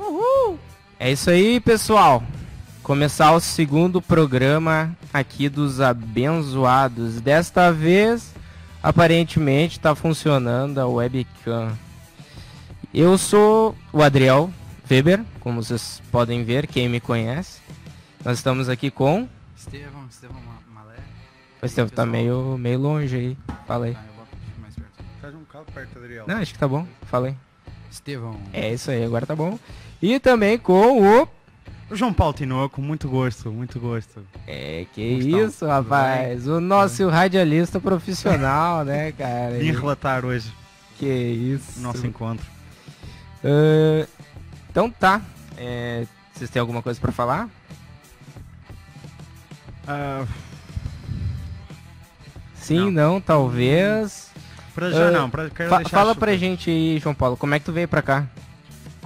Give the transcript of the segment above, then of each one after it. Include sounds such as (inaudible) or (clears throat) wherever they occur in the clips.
Uhul! É isso aí, pessoal. Começar o segundo programa aqui dos abençoados. Desta vez, aparentemente, está funcionando a webcam. Eu sou o Adriel Weber, como vocês podem ver, quem me conhece. Nós estamos aqui com. Estevão, Estevão Malé. O Estevão tá meio, meio longe aí. Fala aí. Ah, eu boto mais perto. Faz um calo perto, Adriel. Não, acho que tá bom. Fala aí. Estevão. É isso aí, agora tá bom. E também com o. João Paulo Tinoco, muito gosto, muito gosto. É, que isso, rapaz. O nosso radialista profissional, né, cara? Vim relatar hoje Que isso. nosso encontro. Ah, então tá. É, vocês têm alguma coisa pra falar? Ah, Sim, Não. não, talvez. pra já Ah, não, pra, quero Fa- deixar fala super- pra gente aí, João Paulo, como é que tu veio pra cá?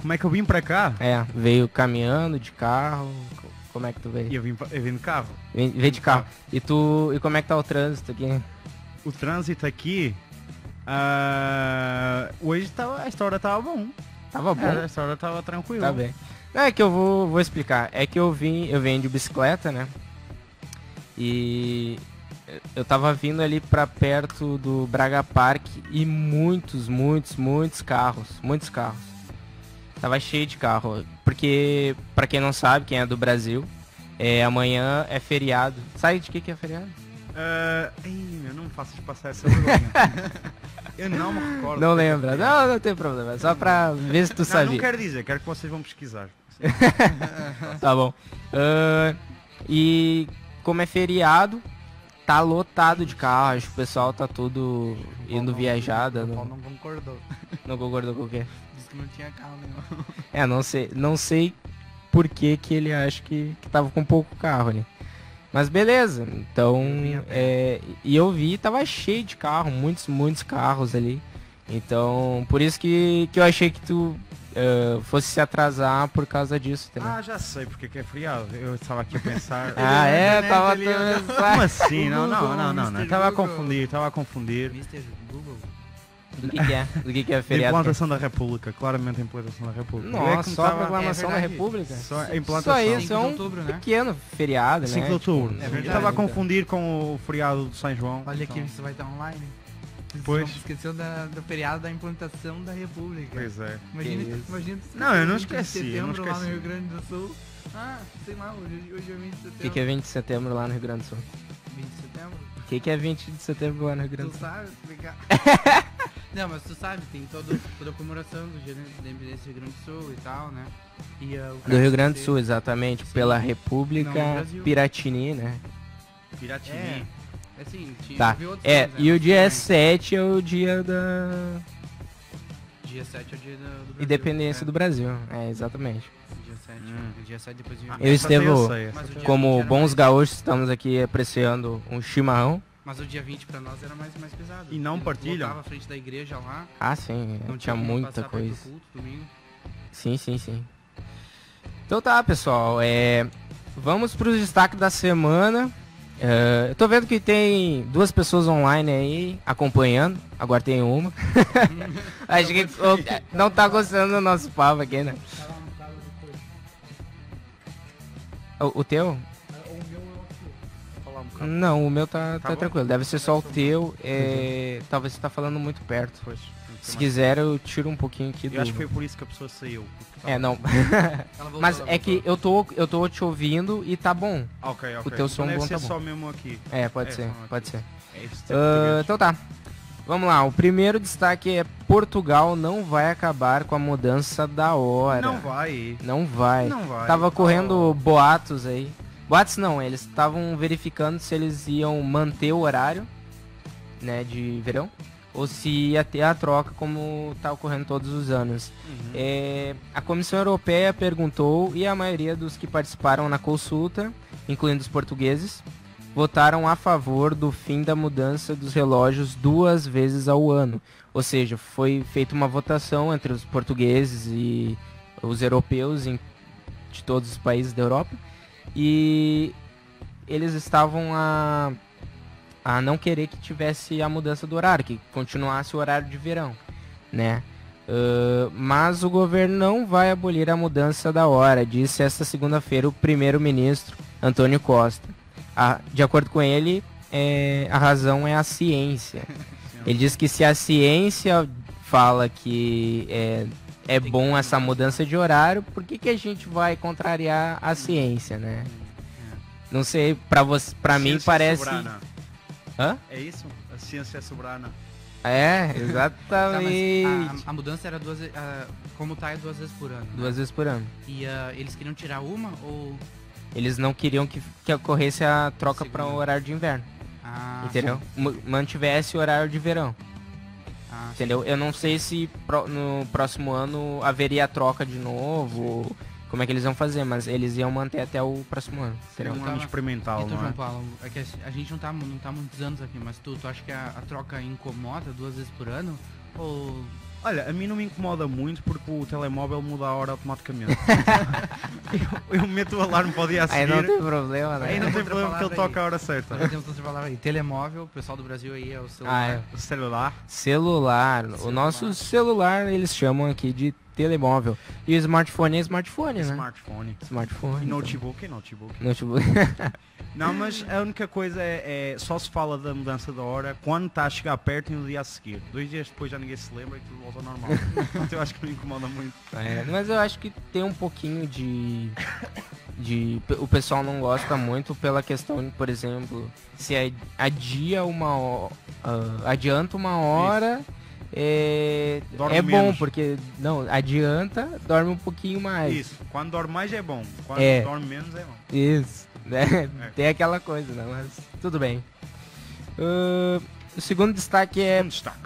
Como é que eu vim pra cá? É, veio caminhando, de carro? co- Como é que tu E veio? eu vim, eu vim no carro. Vem- Veio de carro. E tu. E como é que tá o trânsito aqui? O trânsito aqui. ah, hoje tava, a história tava bom. Tava bom. É, a história tava tranquila. Tá bem. Não, é que eu vou, vou explicar. É que eu vim, eu venho de bicicleta, né? E eu tava vindo ali pra perto do Braga Park e muitos, muitos, muitos carros, muitos carros. Tava cheio de carro, porque pra quem não sabe, quem é do Brasil, é amanhã é feriado. Sabe de que que é feriado? Ah, ei, eu não faço de passar essa vergonha. (laughs) eu não me recordo. Não lembra? Não, não tem problema. é Só pra ver se tu Não, sabia. não quero dizer, quero que vocês vão pesquisar. (laughs) Tá bom. Ah, e como é feriado, tá lotado de carro. Acho que o pessoal tá tudo indo viajada. O Paulo Não, não concordou. não concordou com o quê? Que não tinha carro nenhum. (laughs) É, não sei, não sei por que, que ele acha que, que tava com pouco carro ali. Mas beleza, então. É, e eu vi, tava cheio de carro, muitos, muitos carros ali. Então, por isso que, que eu achei que tu ah, fosse se atrasar por causa disso, entendeu? Ah, já sei porque que é feriado. Eu estava aqui a pensar. (laughs) Ah, é? internet Tava ali, ó. Como assim? Não, não, não, não, não. Mr. Tava a confundir, tava a confundir. Mr. Google. Do que, que é? Do que, que é A feriado? implantação da República, claramente a implantação da República. É Nossa, só a proclamação é da verdade. República? Só a Só implantação. isso, é 5 de um outubro, né? pequeno feriado, né? 5 de outubro. É verdade. Eu tava a confundir com o feriado do São João. Olha aqui, então- você vai estar online. Pois. esqueceu da, do feriado da implantação da República. Pois é. Imagina, imagina Não, eu não 20 de esqueci, eu não setembro lá no esqueci. Rio Grande do Sul. Ah, sei lá, hoje, hoje é 20 de setembro. O que, que é 20 de setembro lá no Rio Grande do Sul? 20 de setembro? O que, que é 20 de setembro lá no Rio Grande do Tu Sul? sabe explicar? (laughs) Não, mas tu sabe, tem todo, toda a comemoração do dia da independência do Rio Grande do Sul e tal, né? E, o Do Rio Grande do Sul, exatamente. Pela República Não. Piratini, né? Piratini. É, é assim, tinha, Tá. É, anos, né, e o mas dia também. 7 é o dia da Dia 7 é o dia do, do Brasil. independência é. do Brasil. É, exatamente. Dia 7, Hum. é. dia 7 depois de... Ah, Eu Estevo, o Como 20 era bons gaúchos, estamos aqui apreciando um chimarrão. Mas o dia 20 pra nós era mais, mais pesado. E não partilham? lotavam a frente da igreja lá. Ah, sim, Não tinha como muita coisa. culto. Sim, sim, sim. Então tá, pessoal. É, vamos para os destaques da semana. É, eu tô vendo que tem duas pessoas online aí acompanhando. Agora tem uma. (laughs) Acho que não tá gostando do nosso papo aqui, né? O, o teu? Não, o meu tá, tá Tá tranquilo. Deve ser só o teu. É, talvez você tá falando muito perto. Pois, Se ser quiser, eu tiro um pouquinho aqui mais- do. Eu acho que foi por isso que a pessoa saiu. É, não. Voltou, (laughs) Mas é que eu tô, eu tô te ouvindo e tá bom. Ah, Ok, ok. teu som então deve bom ser tá bom. só mesmo aqui. É, pode É, ser, pode aqui. ser. É português. então tá. Vamos lá, o primeiro destaque é Portugal não vai acabar com a mudança da hora. Não vai. Não vai. Não vai. Tava correndo boatos aí. Boatos não, eles estavam verificando se eles iam manter o horário, né, de verão, ou se ia ter a troca como tá ocorrendo todos os anos. Uhum. É, a Comissão Europeia perguntou e a maioria dos que participaram na consulta, incluindo os portugueses, votaram a favor do fim da mudança dos relógios duas vezes ao ano. Ou seja, foi feita uma votação entre os portugueses e os europeus em, de todos os países da Europa e eles estavam a, a não querer que tivesse a mudança do horário, que continuasse o horário de verão, né? Uh, mas o governo não vai abolir a mudança da hora, disse esta segunda-feira o primeiro-ministro Antônio Costa. A, de acordo com ele, é, a razão é a ciência. (laughs) Ele diz que se a ciência fala que é, é bom essa mudança de horário, por que, que a gente vai contrariar a ciência, né? Não sei, pra, você, pra mim parece. Soberana. Hã? É isso? A ciência é soberana. É, (laughs) Tá, exatamente. mas a, a mudança era duas vezes. como tá, é duas vezes por ano. né? Duas vezes por ano. E ah, eles queriam tirar uma ou. Eles não queriam que, que ocorresse a troca para o horário de inverno. Ah, entendeu? M- Mantivesse o horário de verão. Ah, Entendeu? Eu não sei se pro- no próximo ano haveria a troca de novo. Como é que eles vão fazer, mas eles iam manter até o próximo ano. Seria um ano experimental, E tu, não João é? Paulo, é que a, gente não tá, não tá muitos anos aqui, mas tu, tu acha que a, a troca incomoda duas vezes por ano? Ou. Olha, a mim não me incomoda muito porque o telemóvel muda a hora automaticamente. (laughs) eu, eu meto o alarme para o dia a Aí seguir. não tem problema, né? Aí não tem problema que ele toca a aí. hora certa. Nós temos outra palavra aí. Telemóvel, o pessoal do Brasil aí é o Ah, celular. é. O celular. Celular. O Celular. nosso celular eles chamam aqui de telemóvel. E o smartphone é smartphone, né? Smartphone. Smartphone. E então. notebook é notebook. Notebook. (laughs) Não, mas a única coisa é, é- só se fala da mudança da hora quando está a chegar perto e no dia a seguir. Dois dias depois já ninguém se lembra e tudo volta ao normal. (laughs) Então eu acho que não incomoda muito. É, mas eu acho que tem um pouquinho de. de o pessoal não gosta muito pela questão, por exemplo, se a- adia uma ah, adianta uma hora. É, Dorme é bom, menos. porque não, adianta, dorme um pouquinho mais. Isso. Quando dorme mais é bom. Quando É. dorme menos é bom. Isso, né? É. (laughs) Tem aquela coisa, né? Mas tudo bem. Ah, o segundo destaque é Um destaque.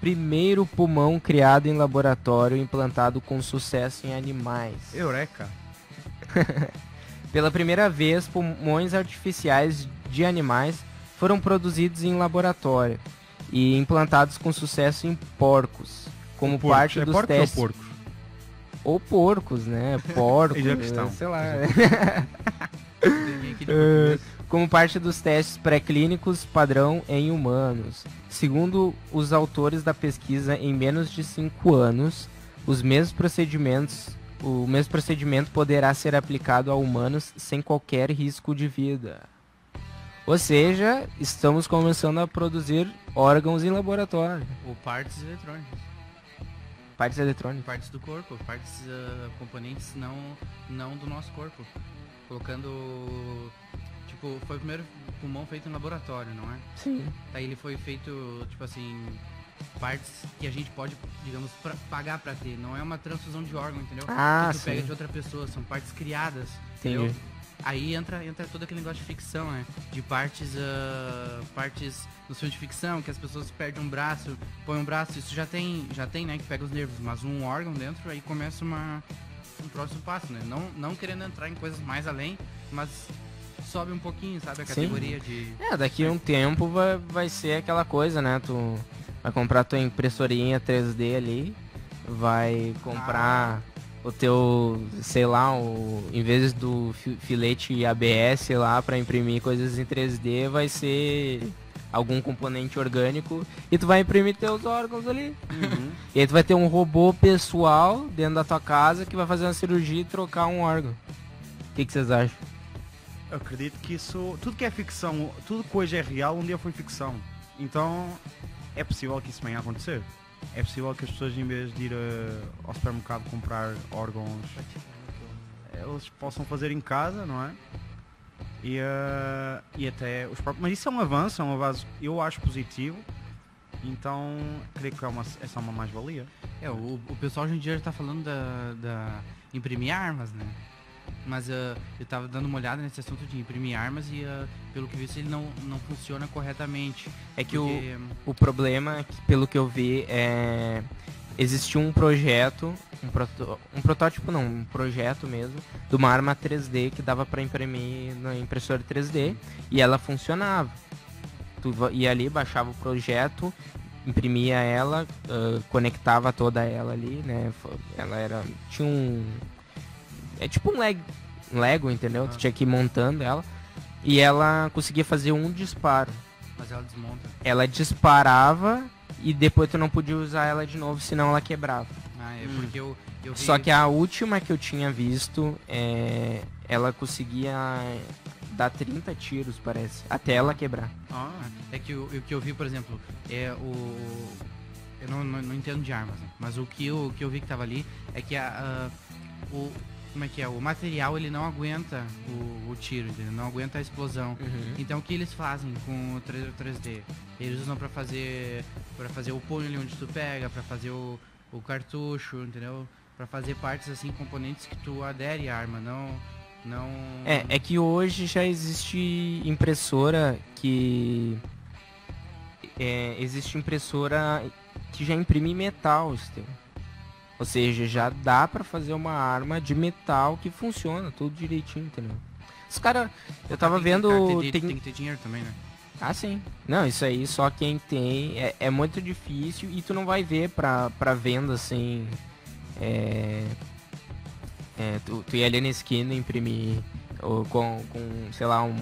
primeiro pulmão criado em laboratório implantado com sucesso em animais. Eureka. (laughs) Pela primeira vez, pulmões artificiais de animais foram produzidos em laboratório e implantados com sucesso em porcos, como Porcos. parte é dos porcos testes ou porcos? ou porcos, né? (laughs) Porcos, sei lá. (laughs) É, como parte dos testes pré-clínicos padrão em humanos. Segundo os autores da pesquisa, em menos de 5 anos, os mesmos procedimentos, o mesmo procedimento poderá ser aplicado a humanos sem qualquer risco de vida. Ou seja, estamos começando a produzir órgãos em laboratório, Ou partes eletrônicas. partes eletrônicas. Partes do corpo, partes, ah, componentes não, não do nosso corpo. Colocando. Tipo, foi o primeiro pulmão feito em laboratório, não é? Sim. Daí ele foi feito, tipo assim, partes que a gente pode, digamos, pra- pagar pra ter. Não é uma transfusão de órgão, entendeu? Ah, que tu pega sim. de outra pessoa, são partes criadas. Entendi. entendeu? Aí entra, entra todo aquele negócio de ficção, né? De partes, ah, partes no filme de ficção, que as pessoas perdem um braço, põem um braço, isso já tem, já tem, né? Que pega os nervos, mas um órgão dentro, aí começa uma, um próximo passo, né? Não, não querendo entrar em coisas mais além, mas sobe um pouquinho, sabe? A Sim. categoria de... É, daqui a um tempo vai, vai ser aquela coisa, né? Tu vai comprar tua impressorinha 3D ali, vai comprar o teu, sei lá, o, em vez do fi- filete ABS lá para imprimir coisas em 3D, vai ser algum componente orgânico e tu vai imprimir teus órgãos ali. Uhum. E aí tu vai ter um robô pessoal dentro da tua casa que vai fazer uma cirurgia e trocar um órgão. O que, que vocês acham? Eu acredito que isso. Tudo que é ficção, tudo que hoje é real, um dia foi ficção. Então é possível que isso venha a acontecer. É possível que as pessoas, em vez de ir eh, ao supermercado comprar órgãos, eles possam fazer em casa, não é? E, eh, e até os próprios. Mas isso é um avanço, é um avanço eu acho positivo. Então creio que é, uma, é só uma mais-valia. É, o, o pessoal hoje em dia já tá falando da, da imprimir armas, né? Mas ah, eu tava dando uma olhada nesse assunto de imprimir armas e ah, pelo que vi ele não, não funciona corretamente. É que o, Porque, O problema, é pelo que eu vi, é existiu um projeto, um, proto- um protótipo não, um projeto mesmo, de uma arma 3D que dava para imprimir na impressora 3D e ela funcionava. Tu ia ali, baixava o projeto, imprimia ela, ah, conectava toda ela ali, né? Ela era tinha um é tipo um Lego, um Lego entendeu? Tu Ah. tinha que ir montando ela e ela conseguia fazer um disparo mas ela desmonta. ela disparava e depois tu não podia usar ela de novo, senão ela quebrava. Ah, é Hum. porque eu, eu vi... Só que a última que eu tinha visto, é, ela conseguia dar 30 tiros, parece, até ela quebrar. Ah, É que o, o que eu vi, por exemplo, é o. Eu não, não, não entendo de armas, né? mas o que, eu, o que eu vi que tava ali é que a, a- o. Como é que é? O material ele não aguenta o, o tiro, entendeu? Não aguenta a explosão. Então o que eles fazem com o 3, 3D? Eles usam pra fazer para fazer o punho ali onde tu pega, pra fazer o, o cartucho, entendeu? Pra fazer partes assim, componentes que tu adere à arma, não não É, é que hoje já existe impressora que. É, existe impressora que já imprime metal, Esteu. Ou seja, já dá pra fazer uma arma de metal que funciona tudo direitinho, entendeu? Os caras. Eu tava Tem que- vendo. cara, tem, tem- tem que ter dinheiro também, né? Ah, sim. Não, isso aí só quem tem. É, é muito difícil e tu não vai ver pra, pra venda assim. É. é, tu, tu ir ali na esquina imprimir ou com, com, sei lá, um.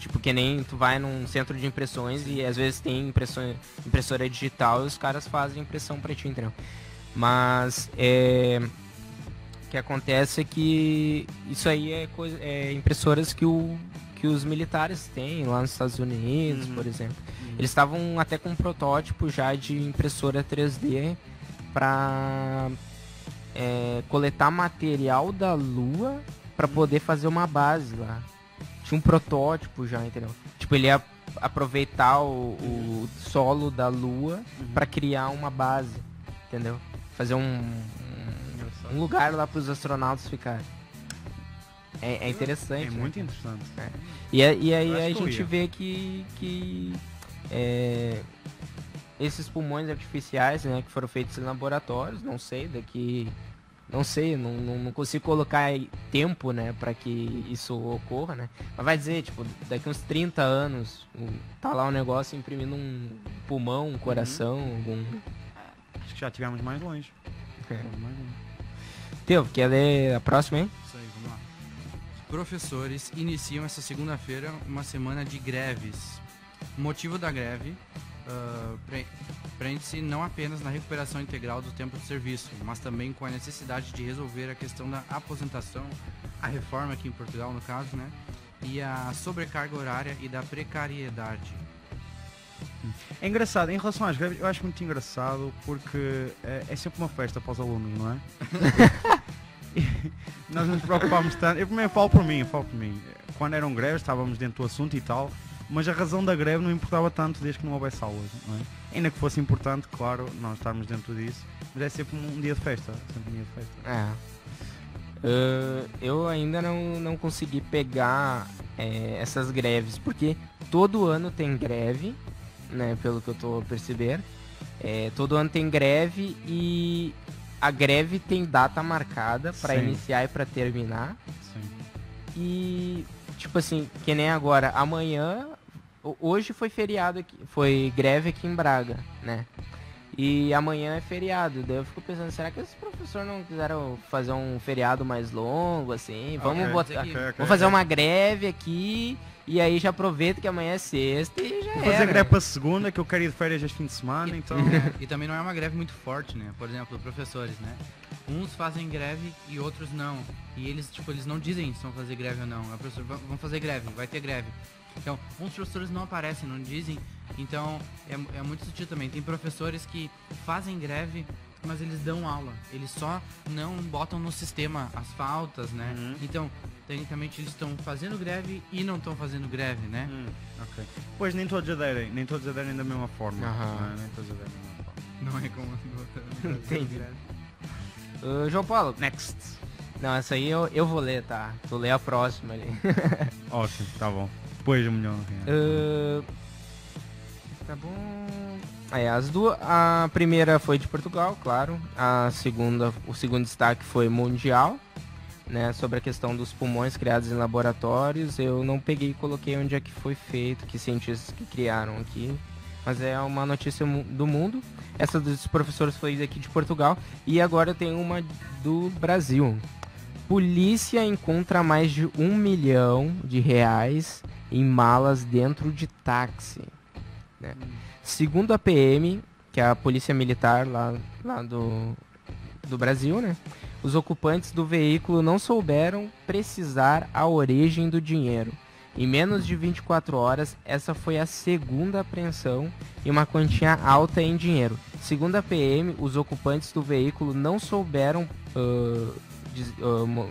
Tipo, que nem tu vai num centro de impressões e às vezes tem impressão, impressora digital e os caras fazem impressão pra ti, entendeu? Mas é. O que acontece é que isso aí é, coisa, é impressoras que, o, que os militares têm lá nos Estados Unidos, Uhum. por exemplo. Eles estavam até com um protótipo já de impressora 3D para coletar material da Lua para poder fazer uma base lá. Tinha um protótipo já, entendeu? Tipo, ele ia aproveitar o, o solo da Lua para criar uma base, entendeu? Fazer um, um, um lugar lá para os astronautas ficarem. É, é interessante. é né? muito interessante. E, a- e aí a gente vê que, que é, esses pulmões artificiais, né, que foram feitos em laboratórios, não sei, daqui. Não sei, não, não, não consigo colocar aí tempo, né, para que isso ocorra, né? Mas vai dizer, tipo, daqui uns 30 anos, um- tá lá o negócio imprimindo um pulmão, um coração, algum. Já estivemos mais longe. É. Mais longe. Teu, quer ler a próxima, hein? Isso aí, vamos lá. Professores iniciam essa segunda-feira uma semana de greves. O motivo da greve pre- prende-se não apenas na recuperação integral do tempo de serviço, mas também com a necessidade de resolver a questão da aposentação, a reforma aqui em Portugal, no caso, né? E a sobrecarga horária e da precariedade. É engraçado, em relação às greves, eu acho muito engraçado porque é, é sempre uma festa para os alunos, não é? (laughs) Nós nos preocupámos tanto. Eu primeiro falo por mim, eu falo por mim. Quando eram greves, estávamos dentro do assunto e tal, mas a razão da greve não importava tanto desde que não houvesse aulas, não é? Ainda que fosse importante, claro, nós estarmos dentro disso, mas é sempre um dia de festa. Sempre um dia de festa. É. Ah, eu ainda não, não consegui pegar é, essas greves, porque todo ano tem greve, né? Pelo que eu tô a perceber. É, todo ano tem greve e a greve tem data marcada para iniciar e para terminar. Sim. E tipo assim, que nem agora, amanhã, ho- hoje foi feriado aqui, foi greve aqui em Braga, né? E amanhã é feriado, daí eu fico pensando, será que esses professores não quiseram fazer um feriado mais longo, assim? Vamos Ok, botar. ok, ok, Vamos fazer uma greve aqui e aí já aproveita que amanhã é sexta e já Vou era. fazer greve para segunda, que eu quero ir de férias este fim de semana, então. É, (laughs) e também não é uma greve muito forte, né? Por exemplo, professores, né? Uns fazem greve e outros não. E eles, tipo, eles não dizem se vão fazer greve ou não. A professora, "Va- vão fazer greve, vai ter greve. Então, uns professores não aparecem, não dizem. Então, é, é muito sutil também. Tem professores que fazem greve, mas eles dão aula. Eles só não botam no sistema as faltas, né? Uhum. Então, tecnicamente, eles estão fazendo greve e não estão fazendo greve, né? Hum, ok. Pois nem todos aderem, nem todos aderem da mesma forma. Aham. não é? Nem todos aderem da mesma forma. Não é como... (laughs) Entendi. Ô, João Paulo, Next. não, essa aí eu, eu vou ler, tá? Tu lê a próxima ali. (laughs) Ótimo, tá bom. Depois um milhão. Ah, tá bom. É, as duas. A primeira foi de Portugal, claro. A segunda, o segundo destaque foi mundial, né? Sobre a questão dos pulmões criados em laboratórios. Eu não peguei e coloquei onde é que foi feito, que cientistas que criaram aqui. Mas é uma notícia do mundo. Essa dos professores foi daqui de Portugal. E agora tenho uma do Brasil. Polícia encontra mais de um milhão de reais em malas dentro de táxi. Né? Segundo a PM, que é a polícia militar lá, lá do, do Brasil, né? Os ocupantes do veículo não souberam precisar a origem do dinheiro. Em menos de 24 horas, essa foi a segunda apreensão e uma quantia alta em dinheiro. Segundo a PM, os ocupantes do veículo não souberam uh, uh,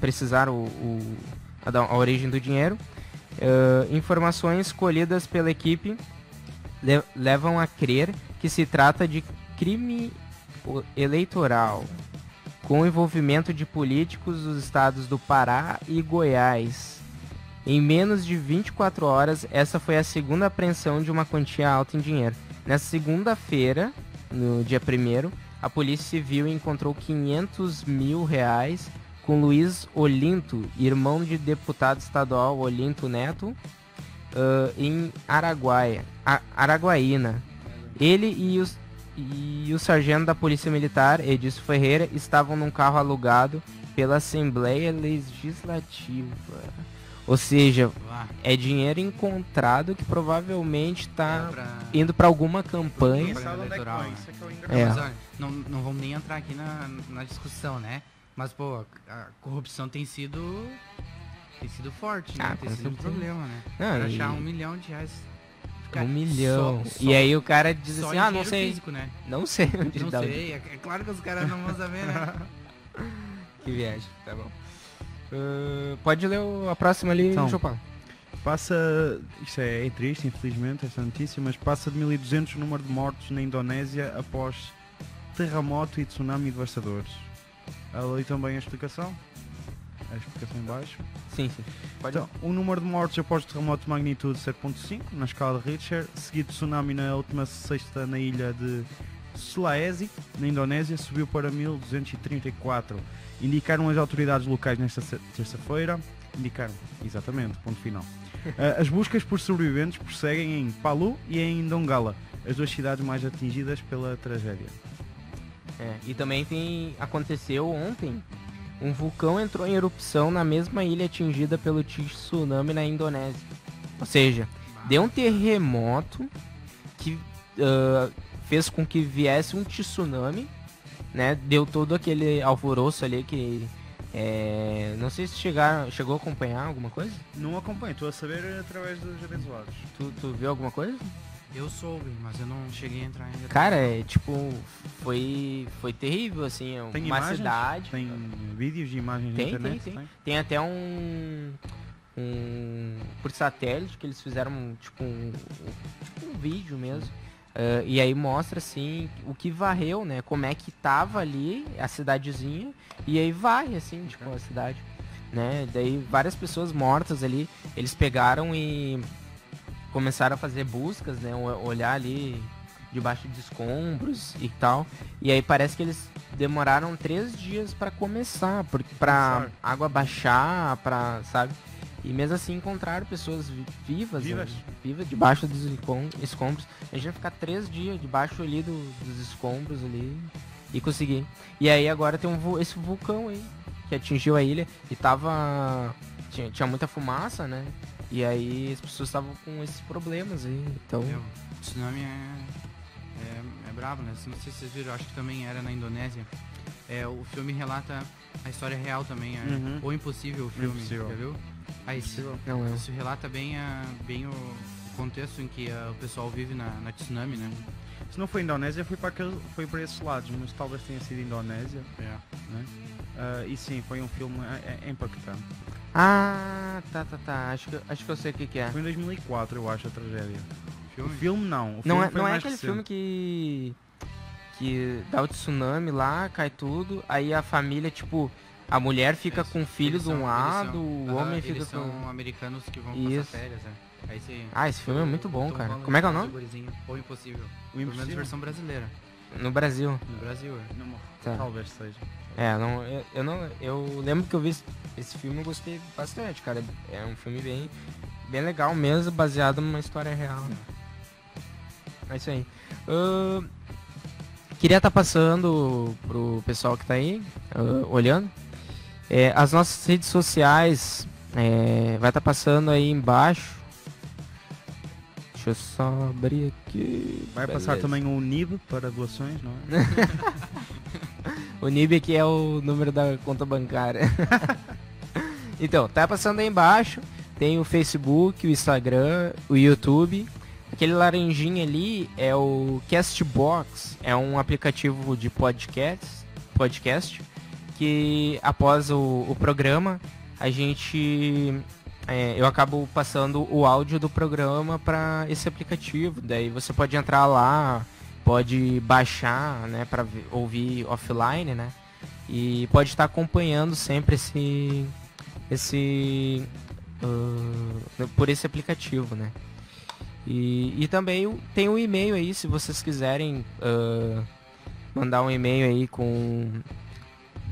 precisar o, o- a, a origem do dinheiro. Uh, informações colhidas pela equipe le- levam a crer que se trata de crime eleitoral com envolvimento de políticos dos estados do Pará e Goiás. Em menos de 24 horas, essa foi a segunda apreensão de uma quantia alta em dinheiro. Nessa segunda-feira, no dia 1 a Polícia Civil encontrou 500 mil reais com Luiz Olinto, irmão de deputado estadual Olinto Neto, ah, em Araguaia, A- Araguaína. Ele e os e o sargento da Polícia Militar, Edilson Ferreira, estavam num carro alugado pela Assembleia Legislativa. Ou seja, é dinheiro encontrado que provavelmente está é pra- indo para alguma campanha. é eleitoral, né? isso é. Mas olha, não, não vamos nem entrar aqui na, na discussão, né? Mas, pô, a corrupção tem sido. Tem sido forte, né? Ah, tem sido um problema, né? Não, pra e- achar um milhão de reais. Um milhão. só- e só- aí o cara diz assim, ah, não sei. Físico, né? Não sei onde Não sei, é, é claro que os caras não vão saber, né? (laughs) Que viagem, tá bom. Ah, pode ler o- a próxima ali, Então. João Paulo. Passa, isto é, é triste, infelizmente, esta notícia, mas passa de 1200 o número de mortos na Indonésia após terremoto e tsunami devastadores. Ali também a explicação. A explicação em baixo. Sim, sim. Pode Então, o número de mortos após o terremoto de magnitude 7.5 na escala de Richter, seguido de tsunami na última sexta na ilha de Sulawesi, na Indonésia, subiu para 1234. Indicaram as autoridades locais nesta terça-feira. Indicaram, exatamente, ponto final. Ah, (laughs) as buscas por sobreviventes prosseguem em Palu e em Dongala, as duas cidades mais atingidas pela tragédia. É, e também tem aconteceu ontem um vulcão entrou em erupção na mesma ilha atingida pelo tsunami na Indonésia. Ou seja, deu um terremoto que ah, fez com que viesse um tsunami, né? Deu todo aquele alvoroço ali que é, não sei se chegaram, chegou a acompanhar alguma coisa. Não acompanho, estou a saber através dos abençoados. Tu, tu viu alguma coisa? Eu soube, mas eu não cheguei a entrar ainda. Cara, é tipo foi foi terrível assim, é Tem uma imagens? cidade. Tem vídeos e imagens Tem, na internet? tem, tem. Tem até um. um por satélite que eles fizeram um, tipo um, tipo um vídeo mesmo. Ah, e aí mostra assim o que varreu, né? Como é que tava ali a cidadezinha e aí vai assim, tipo a cidade, né? Daí várias pessoas mortas ali, eles pegaram e começaram a fazer buscas, né? Olhar ali debaixo de escombros e tal. E aí parece que eles demoraram três dias pra começar, porque para água baixar, pra, sabe? E mesmo assim encontraram pessoas vi- vivas, Vivas. né? vivas debaixo dos escom- escombros. A gente vai ficar três dias debaixo ali do- dos escombros ali e conseguir. E aí agora tem um esse vulcão aí que atingiu a ilha e tava tinha, tinha muita fumaça, né? E aí as pessoas estavam com esses problemas aí. Então, Meu, o tsunami é, é, é brabo, né? Não sei se vocês viram, acho que também era na Indonésia. É, o filme relata a história real também, é, Uhum. O Impossível, o filme, Impossível. já viu? Aí, isso, não é. isso relata bem, a, bem o contexto em que ah, o pessoal vive na, na tsunami, né? Se não foi Indonésia, foi para, foi para esses lados, mas talvez tenha sido Indonésia. É. Ah, e sim, foi um filme é, é impactante. Ah, tá, tá, tá. Acho que, acho que eu sei o que, que é. Foi em 2004, eu acho, a tragédia. Filme? O filme não. O Não filme é, foi não é aquele recente. filme que. que dá o tsunami lá, cai tudo, aí a família, tipo, a mulher fica com o filho Eles de um são- lado, eles o são- homem fica eles com. são americanos que vão Isso. passar férias, né? Aí você... Ah, esse filme é muito bom, Tom cara. Holland Como é que é o nome? Ou Impossível. O Pelo menos Impossível? versão brasileira. No Brasil. No Brasil, é. Não, Tá. Talvez seja. É, não, eu, eu não. Eu lembro que eu vi esse, esse filme e gostei bastante, cara. É um filme bem, bem legal mesmo, baseado numa história real. né? É isso aí. Ahn, queria estar passando pro pessoal que tá aí, ah, olhando. É, as nossas redes sociais é, vai estar passando aí embaixo. Deixa eu só abrir aqui. Vai Beleza. passar também o NIB para doações, não é? (laughs) (laughs) O NIB aqui é o número da conta bancária. (laughs) então, tá passando aí embaixo. Tem o Facebook, o Instagram, o YouTube. Aquele laranjinha ali é o Castbox. É um aplicativo de podcast, podcast que após o, o programa a gente é, eu acabo passando o áudio do programa para esse aplicativo. Daí você pode entrar lá, pode baixar, né, para ouvir offline, né? E pode estar acompanhando sempre esse esse uh, por esse aplicativo, né? E, e também tem um e-mail aí, se vocês quiserem uh, mandar um e-mail aí com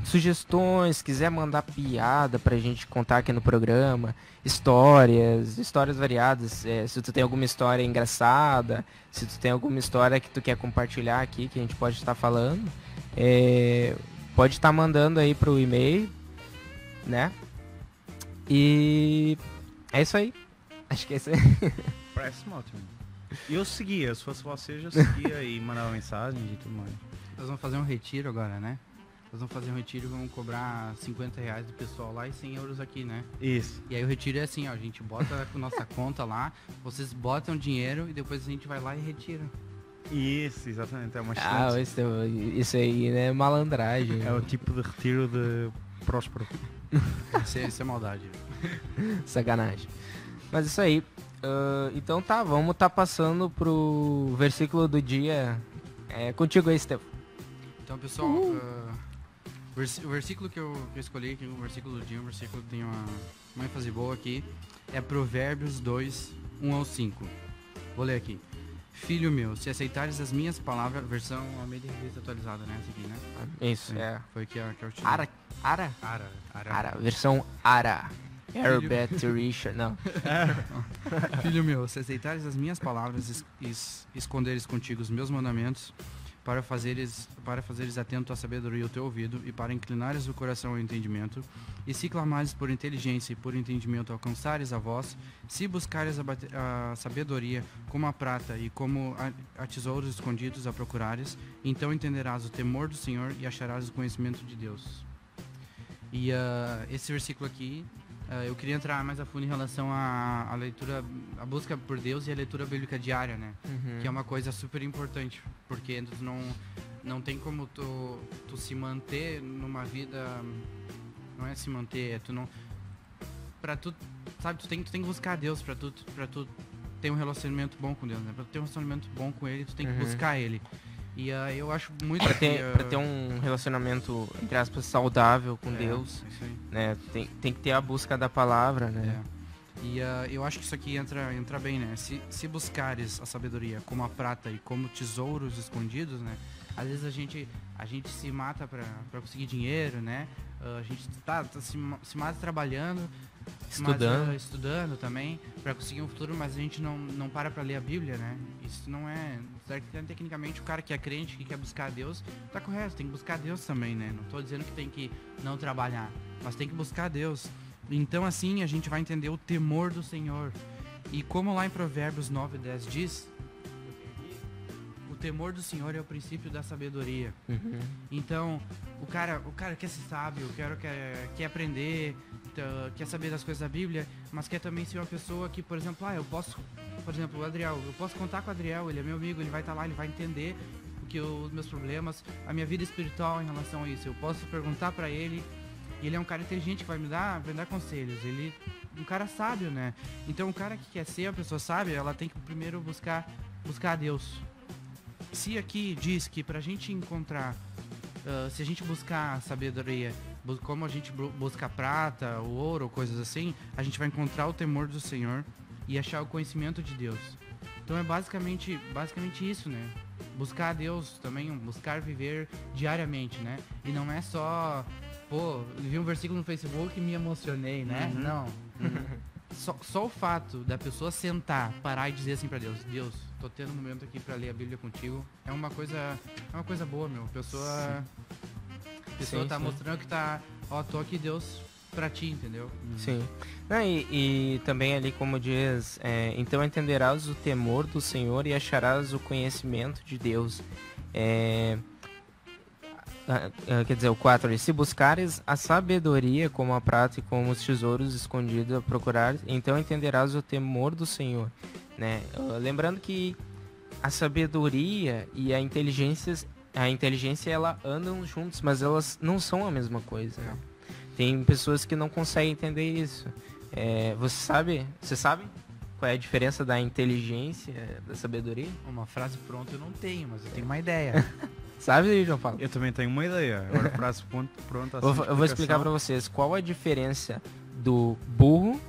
sugestões, quiser mandar piada pra gente contar aqui no programa, histórias, histórias variadas. é, se tu tem alguma história engraçada, se tu tem alguma história que tu quer compartilhar aqui, que a gente pode estar falando, é, pode estar mandando aí pro e-mail, né? E é isso aí. Acho que é isso aí. (laughs) Parece-me ótimo. Eu seguia, se fosse vocês, eu seguia e mandava mensagens e tudo mais. Nós vamos fazer um retiro agora, né? Nós vamos fazer um retiro e vamos cobrar 50 reais do pessoal lá e 100 euros aqui, né? Isso. E aí o retiro é assim, ó, a gente bota a nossa (laughs) conta lá, vocês botam dinheiro e depois a gente vai lá e retira. Isso, exatamente. É uma Ah, isso, isso aí, né? Malandragem. É o tipo de retiro de próspero. (laughs) Isso é, isso é maldade. Sacanagem. Mas isso aí. Ah, então tá, vamos tá passando pro versículo do dia. É contigo aí, Stefan. Então, pessoal, vers- o versículo que eu, que eu escolhi aqui, o versículo do dia, um versículo que tem uma, uma ênfase boa aqui, é Provérbios 2, 1 ao 5. Vou ler aqui. Filho meu, se aceitares as minhas palavras, versão Almeida Revista atualizada, né? Essa aqui, né? Isso, é. Foi que, a- que eu tirei. Ara, Ara? Ara. Ara. Ara, versão Ara. Herbert Richard, não. (laughs) Filho meu, se aceitares as minhas palavras e es- es- esconderes contigo os meus mandamentos, para fazeres, para fazeres atento à sabedoria o teu ouvido, e para inclinares o coração ao entendimento, e se clamares por inteligência e por entendimento alcançares a voz, se buscares a, a sabedoria como a prata e como a, a tesouros escondidos a procurares, então entenderás o temor do Senhor e acharás o conhecimento de Deus. E ah, esse versículo aqui, eu queria entrar mais a fundo em relação à, à leitura, a busca por Deus e a leitura bíblica diária, né? Que é uma coisa super importante, porque tu não, não tem como tu, tu se manter numa vida, não é se manter, é tu não, pra tu, sabe, tu tem, tu tem que buscar Deus pra tu, pra tu ter um relacionamento bom com Deus, né? Pra tu ter um relacionamento bom com Ele, tu tem que Uhum. buscar Ele. E ah, eu acho muito Pra que, ter, ah, pra ter um relacionamento, entre aspas, saudável com é, Deus, aí. né? Tem, tem que ter a busca da palavra, né? É. E ah, eu acho que isso aqui entra, entra bem, né? Se, se buscares a sabedoria como a prata e como tesouros escondidos, né? Às vezes a gente, a gente se mata pra, pra conseguir dinheiro, né? Ah, a gente tá, tá se, se mata trabalhando, Estudando. mas, ah, estudando também, pra conseguir um futuro, mas a gente não, não para pra ler a Bíblia, né? Isso não é. Certo que, Tecnicamente, o cara que é crente, que quer buscar Deus, tá correto, tem que buscar Deus também, né? Não tô dizendo que tem que não trabalhar, mas tem que buscar Deus. Então, assim, a gente vai entender o temor do Senhor. E como lá em Provérbios 9, 10 diz, o temor do Senhor é o princípio da sabedoria. Uhum. Então, o cara, o cara quer ser sábio, o cara quer, quer aprender, tá, quer saber das coisas da Bíblia, mas quer também ser uma pessoa que, por exemplo, ah, eu posso, por exemplo, o Adriel, eu posso contar com o Adriel, ele é meu amigo, ele vai estar lá, ele vai entender o que eu- os meus problemas, a minha vida espiritual em relação a isso. Eu posso perguntar pra ele, e ele é um cara inteligente que vai me dar, vai me dar conselhos. Ele um cara sábio, né? Então, o cara que quer ser uma pessoa sábia, ela tem que primeiro buscar buscar a Deus. Se aqui diz que pra gente encontrar ah, se a gente buscar sabedoria, como a gente bu- busca prata, o ouro, coisas assim, a gente vai encontrar o temor do Senhor e achar o conhecimento de Deus. Então é basicamente, basicamente isso, né? Buscar a Deus também, buscar viver diariamente, né? E não é só, pô, vi um versículo no Facebook e me emocionei, né? Uhum. Não. Só, só o fato da pessoa sentar, parar e dizer assim pra Deus, Deus, tô tendo um momento aqui pra ler a Bíblia contigo, é uma coisa, é uma coisa boa, meu. A pessoa, a pessoa Sim, tá sim. mostrando que tá, ó, tô aqui, Deus, pra ti, entendeu? Sim. Não, e, e também ali, como diz, é, então entenderás o temor do Senhor e acharás o conhecimento de Deus. É, ah, ah, quer dizer, o 4 ali, se buscares a sabedoria como a prata e como os tesouros escondidos a procurar, então entenderás o temor do Senhor. Né? Ah, lembrando que a sabedoria e a inteligência, a inteligência ela andam juntos, mas elas não são a mesma coisa. né? Tem pessoas que não conseguem entender isso. É, você sabe? Você sabe qual é a diferença da inteligência da sabedoria? Uma frase pronta eu não tenho, mas eu tenho uma ideia. (laughs) Sabe, João Paulo? Eu também tenho uma ideia. Agora frase pronto. Eu, vou- eu vou explicar pra vocês qual a diferença do burro,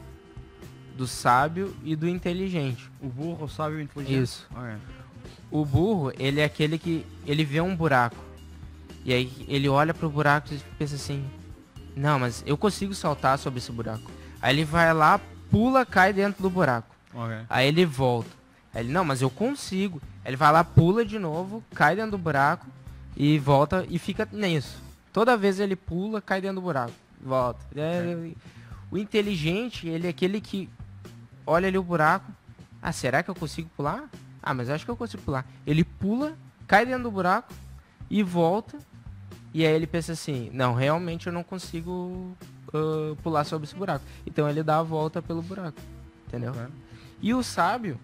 do sábio e do inteligente. O burro, o sábio e o inteligente. Isso. Ok. O burro, ele é aquele que ele vê um buraco. E aí ele olha pro buraco e pensa assim: "Não, mas eu consigo saltar sobre esse buraco". Aí ele vai lá, pula, cai dentro do buraco. Ok. Aí ele volta. Aí ele: "Não, mas eu consigo". Aí ele vai lá, pula de novo, cai dentro do buraco e volta e fica nisso. Toda vez ele pula, cai dentro do buraco, volta. É, O inteligente, ele é aquele que olha ali o buraco. Ah, será que eu consigo pular? Ah, mas eu acho que eu consigo pular. Ele pula, cai dentro do buraco e volta. E aí ele pensa assim, não, realmente eu não consigo ah, pular sobre esse buraco. Então ele dá a volta pelo buraco. Entendeu? Ok. E o sábio,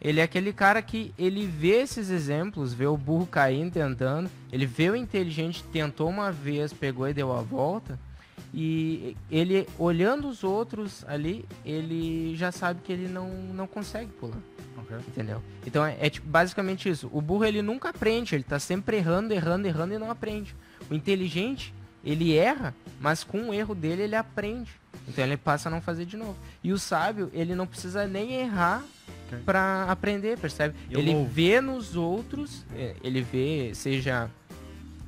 ele é aquele cara que ele vê esses exemplos, vê o burro caindo, tentando, ele vê o inteligente, tentou uma vez, pegou e deu a volta, e ele, olhando os outros ali, ele já sabe que ele não, não consegue pular, Ok. entendeu? Então é, é tipo, basicamente isso. O burro, ele nunca aprende, ele tá sempre errando, errando, errando e não aprende. O inteligente, ele erra, mas com o erro dele, ele aprende. Então ele passa a não fazer de novo. E o sábio, ele não precisa nem errar Ok. pra aprender, percebe? Eu ele louvo. vê nos outros, é, ele vê, seja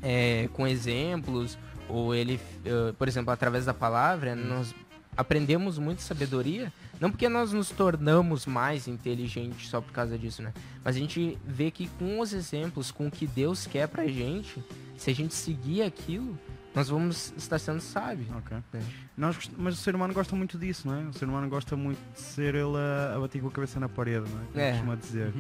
é, com exemplos, ou ele, eh, por exemplo, através da palavra, nós aprendemos muito sabedoria, não porque nós nos tornamos mais inteligentes só por causa disso, né? Mas a gente vê que com os exemplos, com o que Deus quer pra gente, se a gente seguir aquilo, nós vamos estar sendo sábios. Ok. né? Nós, mas o ser humano gosta muito disso, não é? O ser humano gosta muito de ser ele a, a bater com a cabeça na parede, não é? Como É. costuma dizer.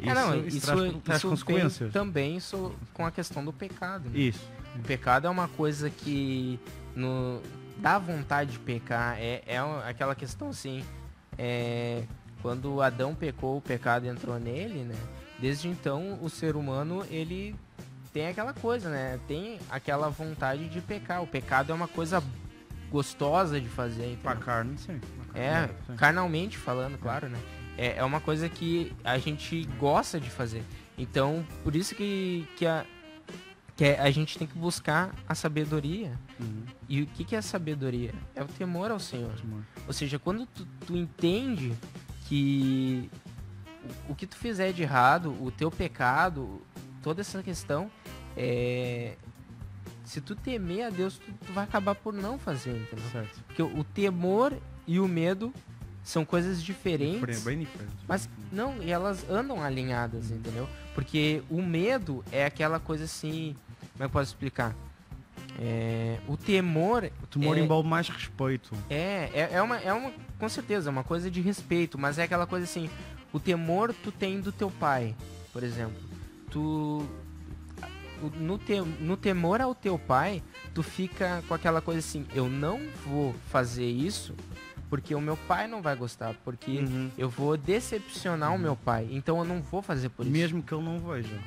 É, não, isso, isso, traz, traz isso consequências. vem também isso, com a questão do pecado. né? Isso. O pecado é uma coisa que no, dá vontade de pecar. É, é aquela questão assim. É, quando Adão pecou, o pecado entrou nele, né? Desde então o ser humano ele tem aquela coisa, né? Tem aquela vontade de pecar. O pecado é uma coisa gostosa de fazer. Para a entendeu? carne, sim. Pra É, sim. carnalmente falando, claro, né? É, é uma coisa que a gente gosta de fazer. Então, por isso que, que, a, que a gente tem que buscar a sabedoria. Uhum. E o que, que é a sabedoria? É o temor ao Senhor. Amor. Ou seja, quando tu, tu entende que o, o que tu fizer de errado, o teu pecado, toda essa questão, é, se tu temer a Deus, tu, tu vai acabar por não fazer, entendeu? Certo. Porque o o temor e o medo são coisas diferentes. Diferente, bem diferente. Mas não, e elas andam alinhadas, entendeu? Porque o medo é aquela coisa assim. Como é que eu posso explicar? É, o temor O temor é- envolve mais respeito. é, é, é uma, é uma. Com certeza, é uma coisa de respeito, mas é aquela coisa assim. O temor tu tem do teu pai, por exemplo. Tu. No, te, no temor ao teu pai, tu fica com aquela coisa assim, eu não vou fazer isso porque o meu pai não vai gostar, porque Uhum. eu vou decepcionar o meu pai, então eu não vou fazer por isso. Mesmo que ele não veja.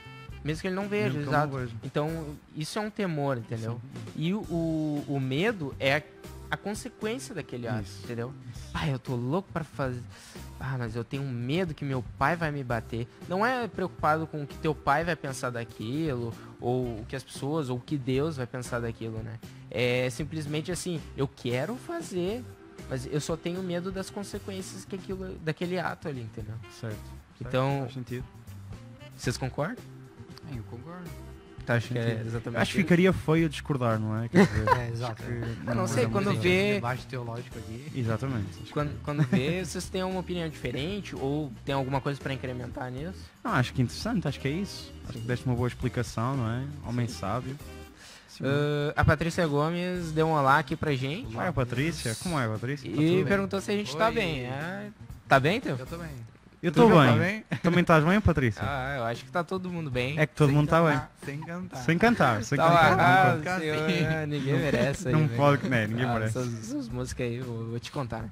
Mesmo que ele não veja, Mesmo não exato. veja. Então, isso é um temor, entendeu? E o, o, medo é a, a consequência daquele ato, Isso. entendeu? Pai, eu tô louco pra fazer. Ah, mas eu tenho medo que meu pai vai me bater. Não é preocupado com o que teu pai vai pensar daquilo, ou o que as pessoas, ou o que Deus vai pensar daquilo, né? É simplesmente assim, eu quero fazer, mas eu só tenho medo das consequências que aquilo, daquele ato ali, entendeu? Certo. Então- Faz sentido. Vocês concordam? É, eu concordo. Tá, acho que é exatamente Acho que ficaria feio discordar, não é? Quer (laughs) dizer, É, exato. Eu não sei, quando vê- debate teológico aqui. Exatamente. Acho- Quando, quando vê, vocês têm uma opinião diferente ou tem alguma coisa pra incrementar nisso? Não, acho que interessante, acho que é isso. Acho que deste uma boa explicação, não é? Homem sábio. Uh, a Patrícia Gomes deu um olá aqui pra gente Como é a Patrícia? Como é a Patrícia? e bem. perguntou se a gente tá Oi. bem. Ah, tá bem, Teu? Eu também. Eu estou tá bem. Também estás bem, Patrícia? Ah, eu acho que tá todo mundo bem. É que todo mundo está bem. Sem cantar. Sem cantar, sem Tá cantar. lá, não ah, senhor, ah, ninguém merece. aí, Não velho. pode, né? Ninguém Ah, merece. Essas, essas músicas aí, eu vou te contar.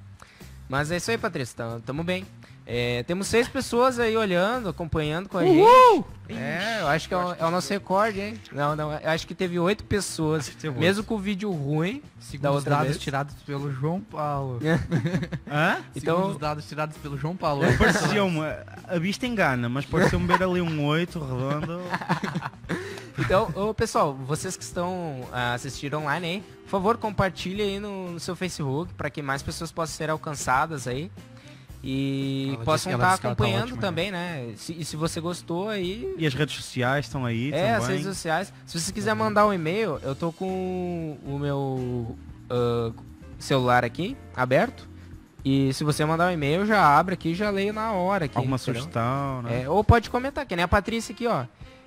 Mas é isso aí, Patrícia, tamo bem. É, temos seis pessoas aí olhando, acompanhando com a gente. É, eu acho que é o, é o nosso recorde, hein? Não, não, eu acho que teve oito pessoas, teve mesmo com o vídeo ruim. Segundo os dados vez. tirados pelo João Paulo. (laughs) Hã? Então- Segundo os dados tirados pelo João Paulo. Pareceu-me, a vista engana, mas pareceu-me ver ali um 8 redondo. (laughs) Então, ô, pessoal, vocês que estão ah, assistindo online aí, por favor, compartilhe aí no, no seu Facebook para que mais pessoas possam ser alcançadas aí. E Ela possam estar tá acompanhando ótima, também, né? Se- e se você gostou aí, E as redes sociais estão aí É, as também. redes sociais. Se você quiser mandar um e-mail, eu tô com o meu ah, celular aqui aberto. E se você mandar um e-mail, eu já abro aqui e já leio na hora aqui. Alguma entendeu? sugestão, né? É, ou pode comentar, que nem a Patrícia aqui, ó.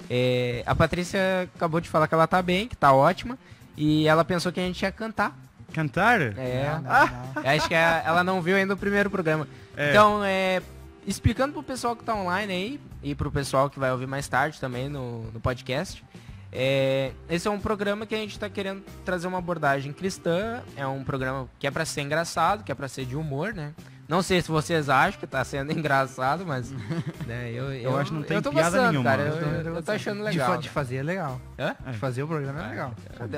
É, a Patrícia acabou de falar que ela tá bem, que tá ótima. E ela pensou que a gente ia cantar. Cantar? É. Não, não, não. Acho que a- ela não viu ainda o primeiro programa. É. Então, é, explicando pro pessoal que tá online aí, e pro pessoal que vai ouvir mais tarde também no, no podcast, é, esse é um programa que a gente tá querendo trazer uma abordagem cristã, é um programa que é pra ser engraçado, que é pra ser de humor, né? Não sei se vocês acham que tá sendo (laughs) engraçado, mas (laughs) né, eu, eu, acho que não tem eu tô piada gostando, nenhuma. cara. Eu, Eu tô- eu- eu tô achando De, legal. fa- de fazer é legal. Hã? De fazer o programa é legal.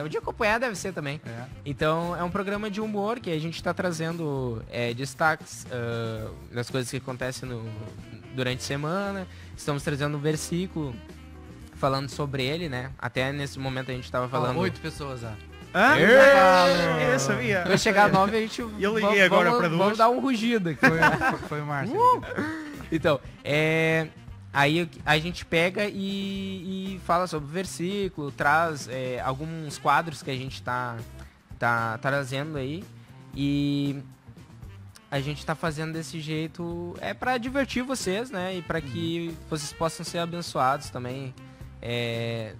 O de acompanhar deve ser também. É. Então é um programa de humor que a gente está trazendo é, destaques ah, das coisas que acontecem no- durante a semana. Estamos trazendo um versículo falando sobre ele, né? Até nesse momento a gente estava falando. Oito pessoas, ó. Hã? Eu sabia. Quando chegar a nove a gente. (laughs) Eu liguei vamos- agora vamos, para duas. Vamos dar um rugido aqui. Foi, o Márcio. Então, é. Aí a gente pega e, e fala sobre o versículo, traz é, alguns quadros que a gente tá, tá trazendo aí. E a gente tá fazendo desse jeito é para divertir vocês, né? E para que vocês possam ser abençoados também. É,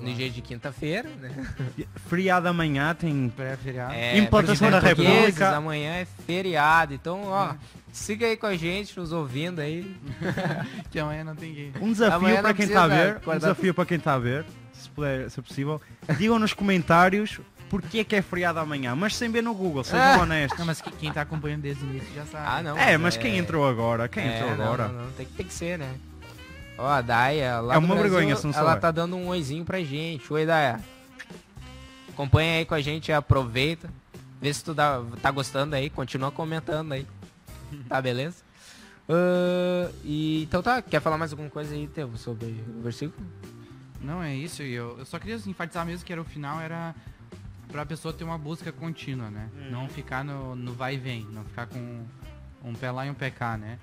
no dia de quinta-feira, né? (laughs) Feriado amanhã tem. Pré-feriado. É, Implantação da República. Amanhã é feriado, então, ó, siga aí com a gente, nos ouvindo aí. (laughs) Que amanhã não tem game. Um desafio para quem está a ver. Um desafio para quem está a ver, se, puder, se é possível. Digam nos comentários porque é que é feriado amanhã, mas sem ver no Google, sejam Ah. (laughs) honestos. Não, mas que- quem tá acompanhando desde o início já sabe. Ah, não. É, mas quem entrou agora? Quem É, entrou não, agora? Não, não, tem, que- tem que ser, né? Ó, a Daia, lá É do uma Brasil, vergonha Ela tá dando um oizinho pra gente. Oi, Daia. Acompanha aí com a gente, aproveita. Vê se tu dá, tá gostando aí, continua comentando aí. Tá, beleza? (laughs) Ah, e, então tá, quer falar mais alguma coisa aí, Teu, sobre o versículo? Não, é isso. Eu, eu só queria enfatizar mesmo que era o final, era pra pessoa ter uma busca contínua, né? Uhum. Não ficar no, no vai e vem, não ficar com um pé lá e um pé cá, né?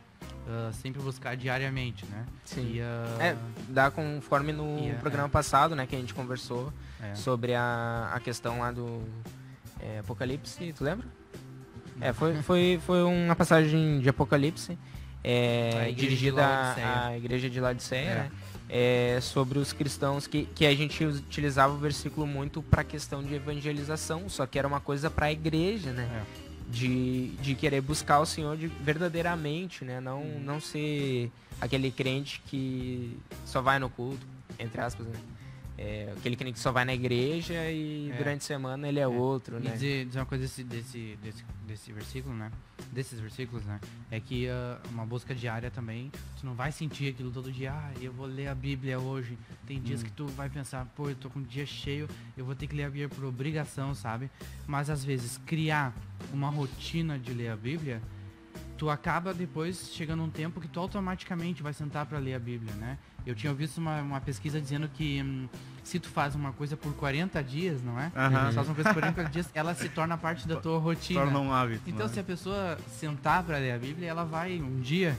Ah, sempre buscar diariamente, né? Sim. E, ah, É, dá conforme no E, é, programa passado, né, que a gente conversou é. sobre a, a questão lá do é, Apocalipse, tu lembra? É, foi, foi, foi uma passagem de Apocalipse, é, A dirigida à igreja de Laodiceia, É. né? É, sobre os cristãos que, que a gente utilizava o versículo muito para questão de evangelização, só que era uma coisa para a igreja, né? É. De, de querer buscar o Senhor de, verdadeiramente, né? Não, Uhum. não ser aquele crente que só vai no culto, entre aspas, né? É, aquele que só vai na igreja e É. durante a semana ele é, outro, E né? dizer, dizer uma coisa desse, desse, desse, desse versículo, né? Desses versículos, né? É que ah, uma busca diária também, tu não vai sentir aquilo todo dia, ah, eu vou ler a Bíblia hoje. Tem dias que tu vai pensar, pô, eu tô com o dia cheio, eu vou ter que ler a Bíblia por obrigação, sabe? Mas às vezes criar uma rotina de ler a Bíblia, tu acaba depois chegando um tempo que tu automaticamente vai sentar para ler a Bíblia, né? Eu tinha visto uma, uma pesquisa dizendo que hum, se tu faz uma coisa por 40 dias, não é? Aham. Tu faz uma coisa por 40 dias, ela se torna parte da tua rotina. Torna um hábito. Então não é? se a pessoa sentar para ler a Bíblia, ela vai um dia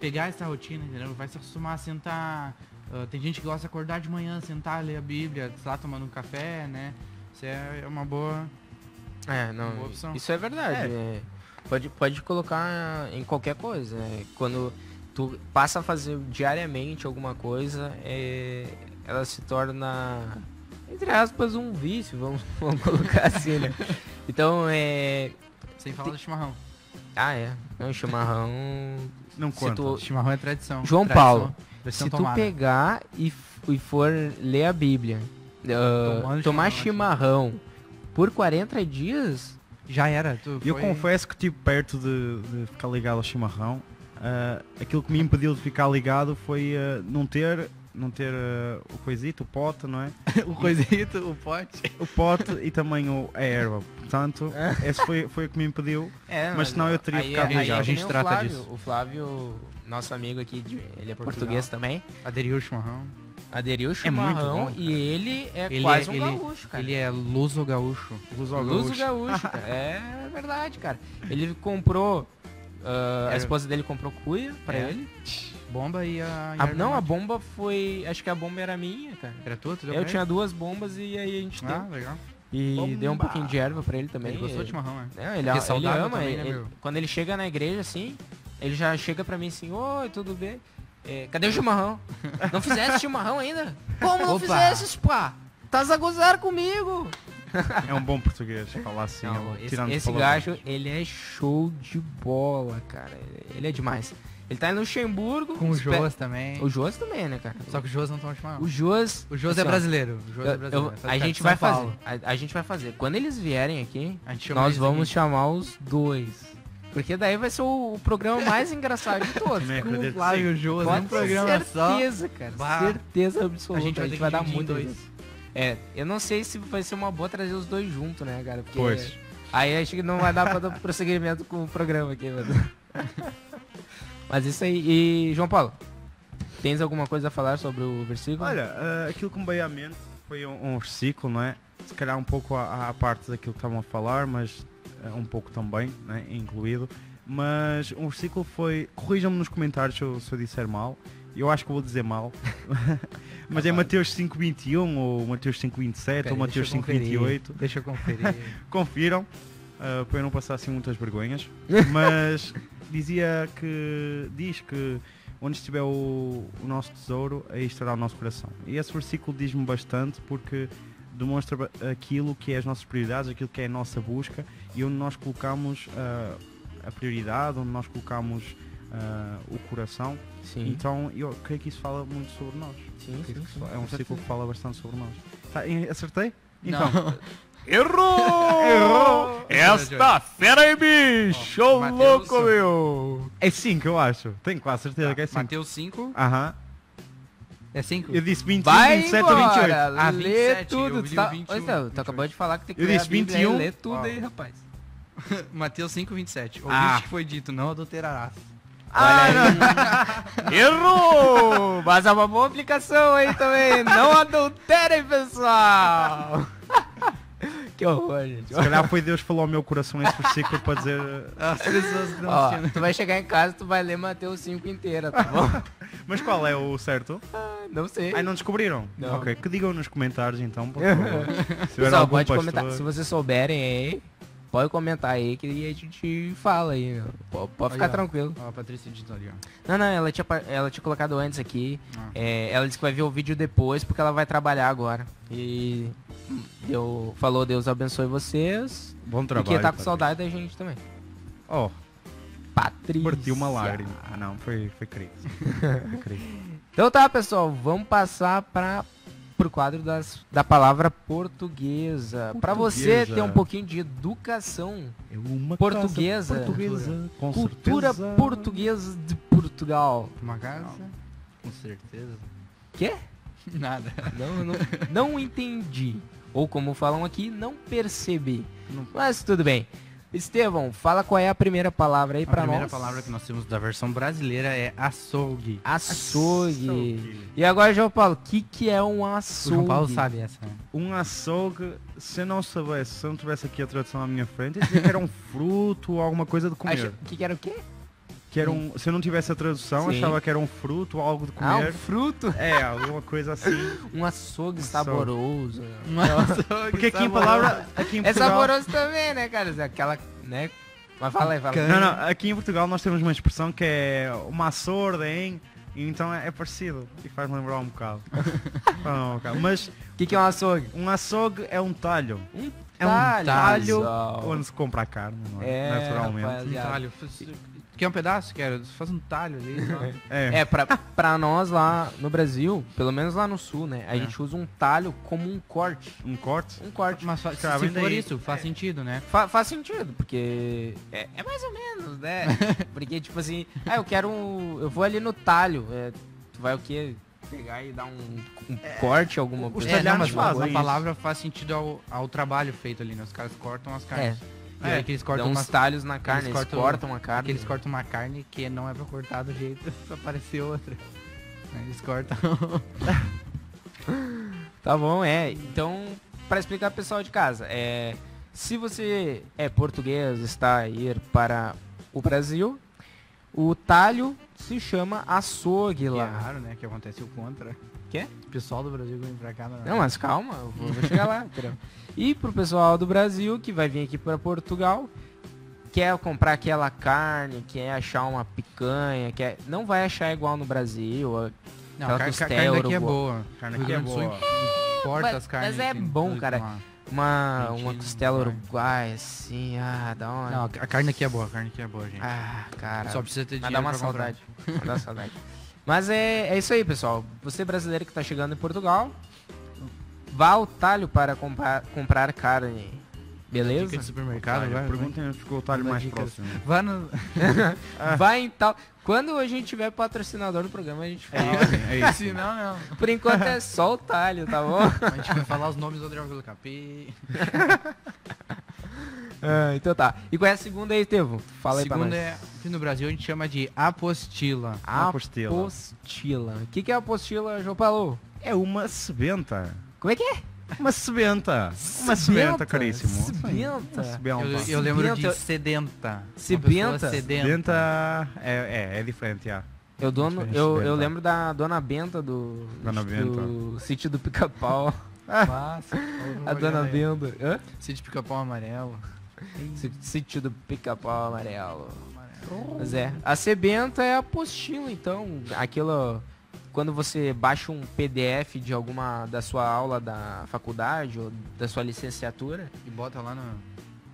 pegar essa rotina, entendeu? Vai se acostumar a sentar. ah, tem gente que gosta de acordar de manhã, sentar, ler a Bíblia, lá, tomando um café, né? Isso é uma boa. É, não, Boa opção. isso é verdade. é. Pode, pode colocar em qualquer coisa. né? Quando tu passa a fazer diariamente alguma coisa, é, ela se torna entre aspas, um vício, vamos, (laughs) vamos colocar assim, né? Então, é... Sem falar do chimarrão. Ah, é. Não, chimarrão... Não conta. tu- Chimarrão é tradição. João Tradição- Paulo, tradição Se tu tomada. pegar e, e for ler a Bíblia, Tomando tomar chimarrão, chimarrão por 40 dias, Já era. Tu E eu foi- confesso que tipo perto de, de ficar ligado ao chimarrão, ah, aquilo que me impediu de ficar ligado foi ah, não ter, não ter ah, o coisito, o pote, não é? (laughs) o coisito, o pote. O pote e também o, a erva. Portanto, (laughs) esse foi, foi o que me impediu. É, Mas senão eu teria aí- ficado aí ligado. é A gente trata Flávio, disso. O Flávio, nosso amigo aqui, de- ele é Portugal. português também, Aderiu o chimarrão. Aderiu o É chimarrão bom, e ele é Ele quase é- um ele- gaúcho, cara. Ele é luso gaúcho. Ao Luso gaúcho. gaúcho, (laughs) cara. É verdade, cara. Ele comprou, ah, a Era- esposa dele comprou cuia pra É. ele. Bomba e a... A- não, a bomba foi, acho que a bomba era minha, cara. Era tua? Tu Eu pra tinha duas bombas e aí a gente Ah, deu. legal. E Bomba. deu um pouquinho de erva pra ele também. Ele gostou de chimarrão, né? É, ele, ele ama. também, ele- né, ele- meu? quando ele chega na igreja, assim, ele já chega pra mim assim, oi, tudo bem? É, cadê o chimarrão? Não fizesse (laughs) chimarrão ainda? Como não Opa! fizesse, pá? Tás a gozar comigo? É um bom português, falar assim. Não, esse tirando esse palavrões. gajo, ele é show de bola, cara. Ele é demais. Ele tá em Luxemburgo. Com o espe- Joas também. O Joas também, né, cara? Só que o Joas não toma chimarrão. O Joas... O Joas assim, é brasileiro. O Joas eu- é brasileiro. eu- a gente vai fazer. A, a gente vai fazer. Quando eles vierem aqui, A gente nós vamos aqui. chamar os dois. Porque daí vai ser o, o programa mais (laughs) engraçado de todos. Também Com o Flávio e o num ter programa só. certeza, cara. Bah. Certeza absoluta. A gente vai ter que dar dividir em muito dois. risada. É, eu não sei se vai ser uma boa trazer os dois juntos, né, cara? Porque Pois. aí acho que não vai dar pra dar (laughs) prosseguimento com o programa aqui, mano. (laughs) Mas isso aí. E, João Paulo, tens alguma coisa a falar sobre o versículo? Olha, ah, aquilo que me veio à mente foi um, um versículo, não é? Se calhar um pouco à, à parte daquilo que estavam a falar, mas um pouco também, né? incluído. Mas um versículo foi. Corrijam-me nos comentários se eu, se eu disser mal. Eu acho que vou dizer mal. (laughs) mas é Mateus 5.21 ou Mateus 5.27 Pera, ou Mateus deixa eu conferir. 5.28. Deixa eu conferir. Confiram, ah, para eu não passar assim muitas vergonhas. (laughs) Mas dizia que diz que onde estiver o, o nosso tesouro, aí estará o nosso coração. E esse versículo diz-me bastante porque demonstra aquilo que é as nossas prioridades, aquilo que é a nossa busca e onde nós colocamos ah, a prioridade, onde nós colocamos ah, o coração. Sim. Então eu creio que isso fala muito sobre nós. sim, sim, sim. É um versículo que fala bastante sobre nós. Tá, acertei? Não. Então, (laughs) Errou! Errou! Esta fera aí, bicho! Mateus- louco, meu! é 5 eu acho. Tenho quase certeza que é 5. Mateus 5. Aham. É 5? Eu disse 21, Vai 27 ou 28. embora, Ah, lê 27, tudo. Tu, tá... o 21, Ô, então, tu 28. acabou de falar que tem que Eu ler a disse Bíblia aí, 21. lê tudo Uau. aí, rapaz. (laughs) Mateus 5, 27. Ouviste Ah. que foi dito, não adulterarás. Ah, (laughs) Errou! Mas é uma boa aplicação aí também. Não adulterem, pessoal. (laughs) que horror, gente. Se calhar foi Deus que falou ao meu coração esse versículo para dizer. As pessoas não Ó, tu vai chegar em casa, tu vai ler Mateus 5 inteira, tá bom? Mas qual é o certo? Não sei. Ai, não descobriram? Não. Ok, que digam nos comentários então, por (laughs) favor. Se Pessoal, pode pastor- comentar. Se vocês souberem aí, pode comentar aí que a gente fala aí. Pode, pode ficar Aí, ó. tranquilo. Ó, a Patrícia editou ali, ó. Não, não, ela tinha, ela tinha colocado antes aqui. Ah. É, ela disse que vai ver o vídeo depois porque ela vai trabalhar agora. E deu, falou Deus abençoe vocês. Bom e trabalho. que tá com Patrícia. saudade da gente também. Oh, Patrícia. partiu uma lágrima. Ah, não, foi, foi querido. Foi. (laughs) Então tá, pessoal, vamos passar para pro quadro das, da palavra portuguesa. Para você ter um pouquinho de educação, É uma Portuguesa. portuguesa. Cultura certeza. portuguesa de Portugal. Uma casa? Com certeza. Quê? (laughs) Nada. Não, não, não entendi. Ou como falam aqui, não percebi. Não- Mas tudo bem. Estevão, fala qual é a primeira palavra aí A pra primeira nós. palavra que nós temos da versão brasileira é açougue. Açougue. Açougue. E agora, João Paulo, o que, que é um O açougue? João Paulo sabe essa? Um açougue, se eu não soubesse, se eu não tivesse aqui a tradução à minha frente, eu que era um (laughs) fruto ou alguma coisa de comer. O que, que era o quê? Que era um, se eu não tivesse a tradução, Sim. achava que era um fruto ou algo de Ah, um comer. fruto. (laughs) É, alguma coisa assim. (laughs) Um açougue saboroso. Um açougue Porque aqui em saboroso. palavra. Aqui em É Portugal, saboroso também, né, cara? Aquela, né? Mas fala aí, fala aí. Não, não, aqui em Portugal nós temos uma expressão que é uma sorda, hein? Então é, é parecido e faz lembrar um bocado. (laughs) Um bocado. Mas O que, que é um açougue? um açougue é um talho. Um É um talho pessoal. onde se compra a carne, não é? É, Naturalmente. rapaz. Um talho. Faz- Quer um pedaço? Quero. Faz um talho ali. (laughs) É. É, pra, pra nós lá no Brasil, pelo menos lá no sul, né? A É. gente usa um talho como um corte. Um corte. Um corte. Mas fa- se, Cara, se for daí. isso, faz sentido, né? Fa- faz sentido, porque é, é mais ou menos, né? (laughs) porque, tipo assim, ah, eu quero um. Eu vou ali no talho. é, tu vai o quê? Pegar e dar um, um corte, alguma os coisa. É, não, mas a- fazem a isso. palavra faz sentido ao, ao trabalho feito ali, né? Os caras cortam as carnes. E É. aí que eles cortam Dão uns umas- talhos na carne, eles cortam- cortam, a carne. que eles cortam uma carne que não é pra cortar do jeito (laughs) pra aparecer outra. Aí Eles cortam. (laughs) Tá bom, é. Então, para explicar pro pessoal de casa, é, se você é português, está a ir para o Brasil, o talho se chama açougue Que é lá. raro, né? Que acontece o contra. Quê? O pessoal do Brasil vem pra cá. Não, Não, mas calma, eu vou, vou chegar lá? (laughs) E pro pessoal do Brasil que vai vir aqui para Portugal, quer comprar aquela carne, quer achar uma picanha, quer não vai achar igual no Brasil. não aquela a car- costela carne daqui é boa. Carne aqui é boa. Importa mas- as carnes. mas é bom, cara. Uma, uma costela Uruguai. uruguaia, assim, ah, dá uma... Não, a carne aqui é boa, a carne aqui é boa, gente. Ah, cara. Só precisa ter Mas dinheiro dá uma saudade. Mas dá uma saudade. Mas é, é isso aí, pessoal. Você brasileiro que está chegando em Portugal, vá ao talho para comprar, comprar carne. Beleza? Dica de supermercado, Talho, vai. Perguntem onde ficou o talho mais dica. próximo. Vai no... (laughs) Vai em tal. Quando a gente tiver patrocinador do programa, a gente É fala. isso, é isso. (laughs) Se não, não. Por enquanto é só o talho, tá bom? (laughs) A gente vai falar os nomes do Adriano Vila Capê. Ah, então tá. E qual é a segunda aí, Tevo? Fala aí pra Segunda nós. é, aqui no Brasil a gente chama de apostila. Apostila. Apostila. O que, que é apostila, João Paulo? É uma sebenta. Como é que é? Uma sebenta. Uma sebenta, caríssimo. Sebenta. Sebenta. Eu, eu lembro Sebenta, de sedenta. Sebenta? sedenta. Sebenta é, é, é diferente, já. Eu, dono, eu, eu Benta. lembro da Dona Benta do, Dona do sítio do Pica-Pau. (laughs) Massa. A Dona Benta. Hã? Sítio Pica-Pau Amarelo. Sí- Sítio do Pica-Pau Amarelo. Mas é. A Sebenta é a apostila, então. Aquilo. Quando você baixa um PDF de alguma da sua aula da faculdade ou da sua licenciatura, E bota lá no...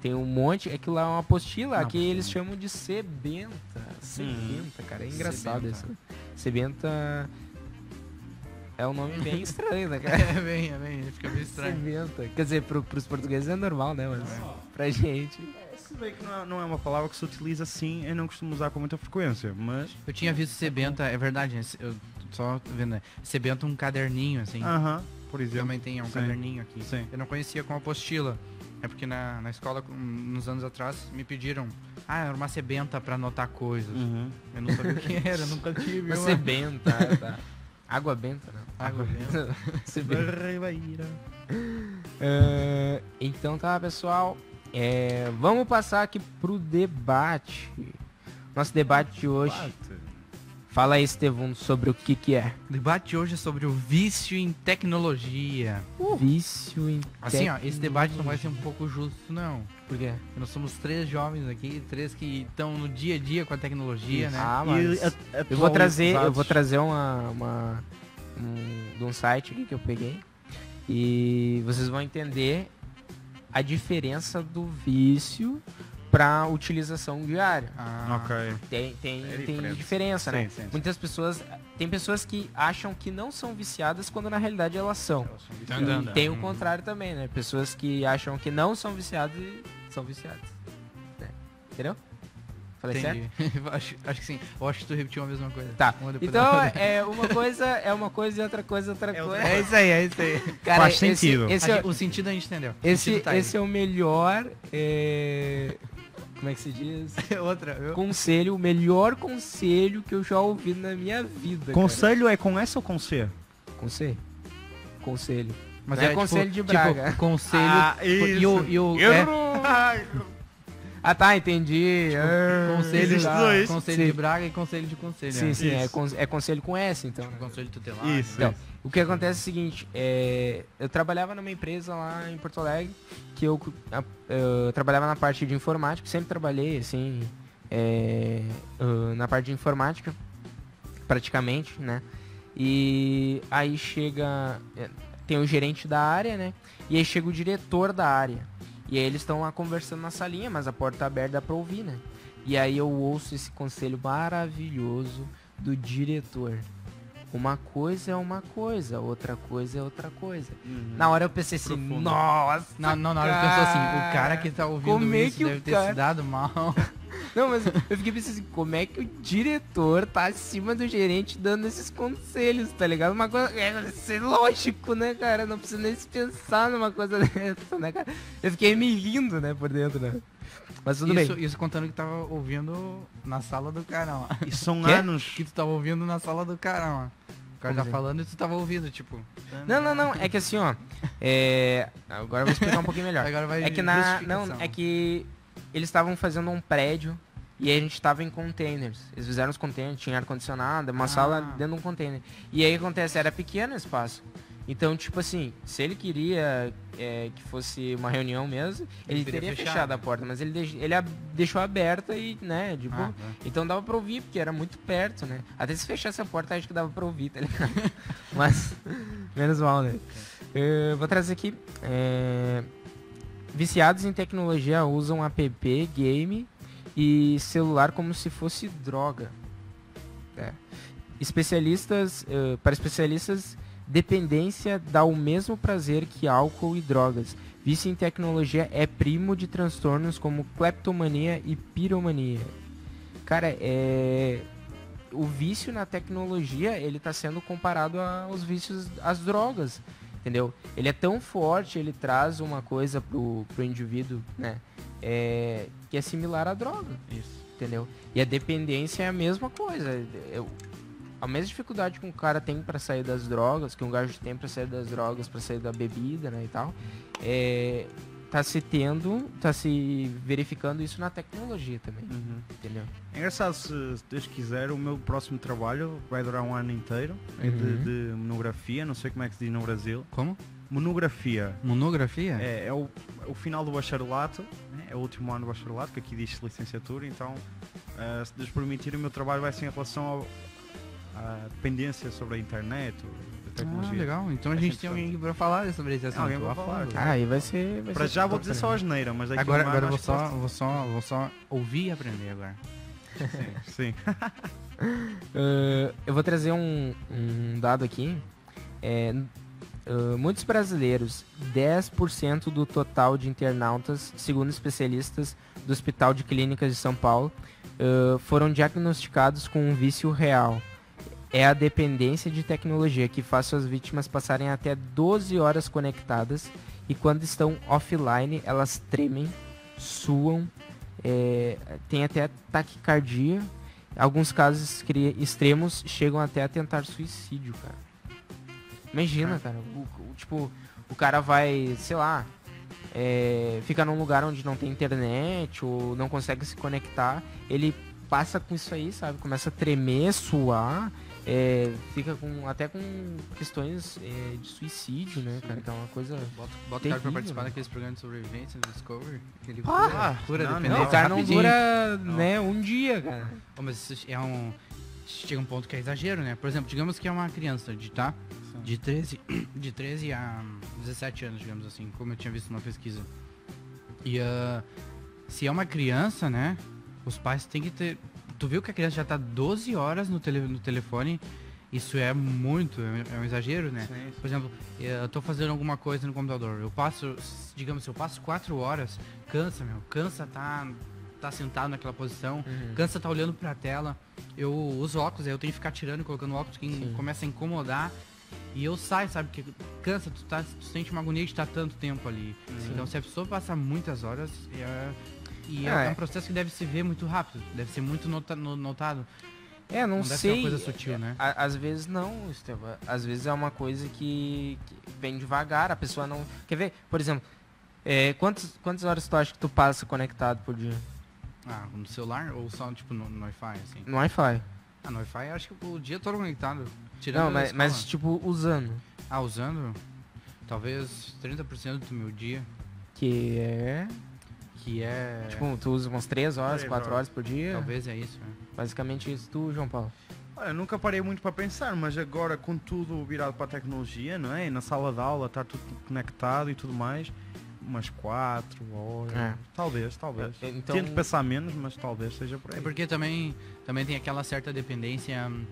tem um monte. Aquilo lá é uma apostila. Apostila. eles chamam de Sebenta. Sebenta, cara. É engraçado Sebenta. isso. Sebenta. É um nome bem (laughs) estranho, né, cara? É bem, é bem, fica bem estranho. Sebenta. Quer dizer, pro, pros portugueses é normal, né? Mas pra gente. Se bem que não é, não é uma palavra que se utiliza assim, eu não costumo usar com muita frequência, mas... Eu tinha visto Sebenta, é verdade, eu só vendo, né? Sebenta um caderninho, assim. Aham, por exemplo. Também tem um Sim. caderninho aqui. Sim. Eu não conhecia como apostila. É porque na, na escola, com- uns anos atrás, me pediram, ah, era uma sebenta pra anotar coisas. Uhum. Eu não sabia o que era, nunca tive. (laughs) Uma. Sebenta, tá. Água benta, não. Água benta. (laughs) Sebenta. É, então tá, pessoal. É, vamos passar aqui pro debate. Nosso debate de hoje. Fala aí, Estevão, sobre o que que é. O debate hoje é sobre o vício em tecnologia. Vício em Assim, ó, esse debate não vai ser um pouco justo, não. Por quê? Porque nós somos três jovens aqui, três que estão no dia a dia com a tecnologia, né? Ah, E mas a- eu vou trazer, eu vou trazer uma, uma um, de um site aqui que eu peguei e vocês vão entender a diferença do vício para utilização diária. Ah, Ok. Tem, tem, É tem diferença, né? Sim, sim, sim. Muitas pessoas. Tem pessoas que acham que não são viciadas quando na realidade elas são. Andando. E tem o Hum. contrário também, né? Pessoas que acham que não são viciadas e são viciadas. né? Entendeu? Falei certo? (laughs) Entendi. acho, acho que sim. Eu acho que tu repetiu a mesma coisa. Tá. Uma Então é uma coisa é uma coisa e outra coisa é outra É coisa. outra É isso aí, é isso aí. Cara, Faz esse- sentido. Esse, é, o sentido a gente entendeu. Esse, tá aí. esse é o melhor. é, Como é que se diz? (laughs) Outra, viu? Conselho, o melhor conselho que eu já ouvi na minha vida. cara. Conselho é com S ou com C? Conselho. Conselho. Mas Não é conselho de Braga. Tipo, (laughs) conselho. Ah, e o, e o, é, (laughs) Ah tá, entendi. Ah, conselho, Existe da- dois. conselho Sim. de Braga e conselho de conselho. Sim, né? sim, é, Isso. con- é conselho com S, então. Tipo, conselho tutelar. Isso. Então, o que acontece é o seguinte, é, eu trabalhava numa empresa lá em Porto Alegre, que eu, eu trabalhava na parte de informática, sempre trabalhei assim, é, na parte de informática. praticamente, né? E aí chega. é, Tem o gerente da área, né? E aí chega o diretor da área. E aí eles estão lá conversando na salinha, mas a porta tá aberta pra ouvir, né? E aí eu ouço esse conselho maravilhoso do diretor. Uma coisa é uma coisa, outra coisa é outra coisa. Na hora eu pensei assim, Profundo. nossa! Não, não, na hora eu pensou assim, o cara que tá ouvindo Como é isso que o deve ter cara- se dado mal. (laughs) Não, mas eu fiquei pensando assim, como é que o diretor tá acima do gerente dando esses conselhos, tá ligado? Uma coisa. É ser lógico, né, cara? Não precisa nem se pensar numa coisa (laughs) dessa, né, cara? Eu fiquei me rindo, né, por dentro, né? Mas tudo isso, bem. isso contando que tava ouvindo na sala do cara, ó. E são anos. Que tu tava ouvindo na sala do cara, ó. O cara Como tá assim? falando e tu tava ouvindo, tipo. Não, não, não. É que assim, ó. É... Agora eu vou explicar um pouquinho melhor. Agora vai É que na. Não, é que eles estavam fazendo um prédio e a gente tava em containers. Eles fizeram os containers, tinha ar-condicionado, uma Ah. sala dentro de um container. E aí acontece, era pequeno o espaço. Então, tipo assim, se ele queria é, que fosse uma reunião mesmo, ele, teria teria fechado. fechado. a porta, mas ele, deix- ele a- deixou aberta e, né, de boa. Ah, tá. Então dava pra ouvir, porque era muito perto, né? Até se fechasse a porta, acho que dava pra ouvir, tá ligado? (laughs) Mas, menos mal, né? Eu vou trazer aqui. é, Viciados em tecnologia usam app, game e celular como se fosse droga. É. Especialistas, eh, para especialistas, dependência dá o mesmo prazer que álcool e drogas. Vício em tecnologia é primo de transtornos como kleptomania e piromania. Cara, é o vício na tecnologia, ele tá sendo comparado aos vícios às drogas, entendeu? Ele é tão forte, ele traz uma coisa pro, pro indivíduo, né? É, que é similar à droga, Isso. entendeu? E a dependência é a mesma coisa. Eu, a mesma dificuldade que um cara tem para sair das drogas, que um gajo tem para sair das drogas, para sair da bebida, né, e tal, é, tá se tendo, tá se verificando isso na tecnologia também, Uhum. entendeu? É engraçado, se se Deus quiser, o meu próximo trabalho vai durar um ano inteiro. É de, Uhum. de monografia, não sei como é que se diz no Brasil. Como? Monografia. Monografia? É, é o, é o final do bacharelato, né? é o último ano do bacharelato, que aqui diz licenciatura, então, eh, se Deus permitir, o meu trabalho vai ser em relação ao- à dependência sobre a internet, a Ah, tecnologia. legal. Então a É gente sempre tem bom. alguém pra falar sobre esse assunto. alguém pra a falar. Ah, aí vai ser. Vai Para ser já vou dizer só asneira, mas daqui Agora, a agora vou só, vou só, vou só ouvir e aprender agora. posso- (laughs) Sim. Uh, (laughs) eu vou trazer um, um dado aqui. É, uh, muitos brasileiros, 10% do total de internautas, segundo especialistas do Hospital de Clínicas de São Paulo, uh, foram diagnosticados com um vício real. É a dependência de tecnologia que faz suas vítimas passarem até 12 horas conectadas e quando estão offline elas tremem, suam, é, tem até taquicardia Alguns casos extremos chegam até a tentar suicídio, cara. Imagina, cara. o- o- tipo, o cara vai, sei lá, é, fica num lugar onde não tem internet ou não consegue se conectar. Ele passa com isso aí, sabe? Começa a tremer, suar. É, fica com até com questões é, de suicídio, né, cara? Que é uma coisa. Bota, bota o cara pra participar né? daqueles programas de sobrevivência do Discovery. Ele Ah, cura, não, não, dependência. Não, o cara não rapidinho. dura, né, um dia, cara. Ô, mas isso é um. Chega um ponto que é exagero, né? Por exemplo, digamos que é uma criança de, tá? De 13, (clears throat) de 13 a 17 anos, digamos assim, como eu tinha visto numa pesquisa. E ah, se é uma criança, né? Os pais têm que ter. Tu viu que a criança já tá 12 horas no, tele, no telefone? Isso é muito, é, é um exagero, né? Sim, Por exemplo, eu tô fazendo alguma coisa no computador. Eu passo, digamos, se eu passo 4 horas, cansa, meu. Cansa tá, tá sentado naquela posição. Cansa tá olhando pra tela. Eu uso óculos, aí eu tenho que ficar tirando e colocando óculos que Sim. começa a incomodar. E eu saio, sabe? Que cansa, tu, tá, tu sente uma agonia de estar tanto tempo ali. Então se a pessoa passar muitas horas, é, e é, Ah, é é. um processo que deve se ver muito rápido, deve ser muito nota- no- notado. É, não, Não deve ser sei. uma coisa sutil, né? Às vezes não, Estevam. Às vezes é uma coisa que, que vem devagar, a pessoa não. Quer ver? Por exemplo, é, quantas, quantas horas tu acha que tu passa conectado por dia? Ah, no celular ou só tipo no, no Wi-Fi, assim? No Wi-Fi. Ah, no Wi-Fi acho que o dia todo conectado. Tirando Não, mas, mas tipo, usando. Ah, usando? Talvez 30% do meu dia, Que é. Que é... Tipo, tu usa umas 3 horas, Três 4 horas. horas por dia. talvez é isso, né? Basicamente isso, tu, João Paulo. Olha, nunca parei muito para pensar, mas agora com tudo virado para a tecnologia, não é? E na sala de aula está tudo conectado e tudo mais. Umas 4 horas. É. Talvez, talvez. É, então- Tento pensar menos, mas talvez seja por É aí. porque também, também tem aquela certa dependência, hum,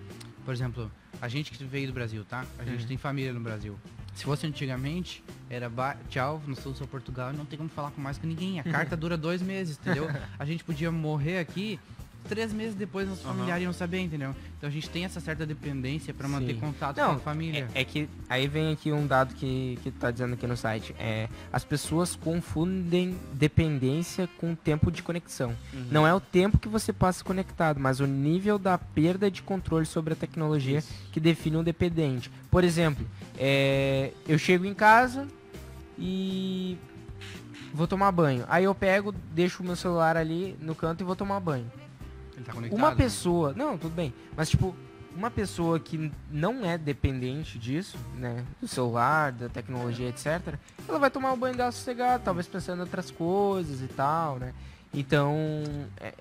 por exemplo, a gente que veio do Brasil, tá? A gente Uhum. tem família no Brasil. Se fosse antigamente, era tchau, sou, sou Portugal e não tem como falar com mais com ninguém. A carta (laughs) dura dois meses, entendeu? A gente podia morrer aqui, três meses depois nossos Aham. familiares iam saber, entendeu? Então a gente tem essa certa dependência para manter Sim. contato Não, com a família. É, é que aí vem aqui um dado que, que tá dizendo aqui no site. É, as pessoas confundem dependência com tempo de conexão. Uhum. Não é o tempo que você passa conectado, mas o nível da perda de controle sobre a tecnologia Isso. que define um dependente. Por exemplo, é, eu chego em casa e vou tomar banho. Aí eu pego, deixo o meu celular ali no canto e vou tomar banho. Ele tá conectado. Uma né? pessoa, não, tudo bem, mas tipo, uma pessoa que não é dependente disso, né, do celular, da tecnologia, etc, ela vai tomar o banho dela sossegada, talvez pensando em outras coisas e tal, né? Então, é,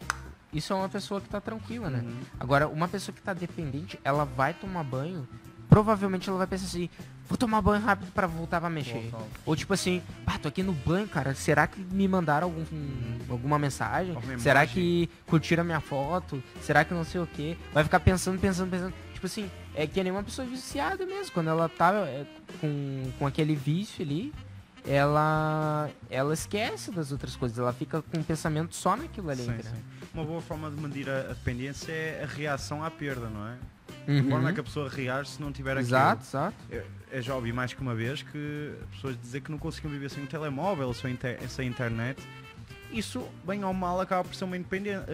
isso é uma pessoa que tá tranquila, né? Uhum. Agora, uma pessoa que tá dependente, ela vai tomar banho, provavelmente ela vai pensar assim, vou tomar banho rápido pra voltar pra mexer. Volta. Ou tipo assim, ah, tô aqui no banho, cara, será que me mandaram algum, alguma mensagem? Alguma Será imagem? que curtiram a minha foto? Será que não sei o quê? Vai ficar pensando, pensando, pensando. Tipo assim, é que nem uma pessoa viciada mesmo. Quando ela tá é, com, com aquele vício ali, ela, ela esquece das outras coisas. Ela fica com o pensamento só naquilo ali, Sim, sim. Uma boa forma de medir a dependência é a reação à perda, não é? Uhum. A forma é que a pessoa reage se não tiver aquilo. Exato, exato. Eu, já ouvi mais que uma vez que pessoas dizer que não conseguiam viver sem um telemóvel, sem, inter- sem internet. Isso, bem ou mal, acaba por ser uma,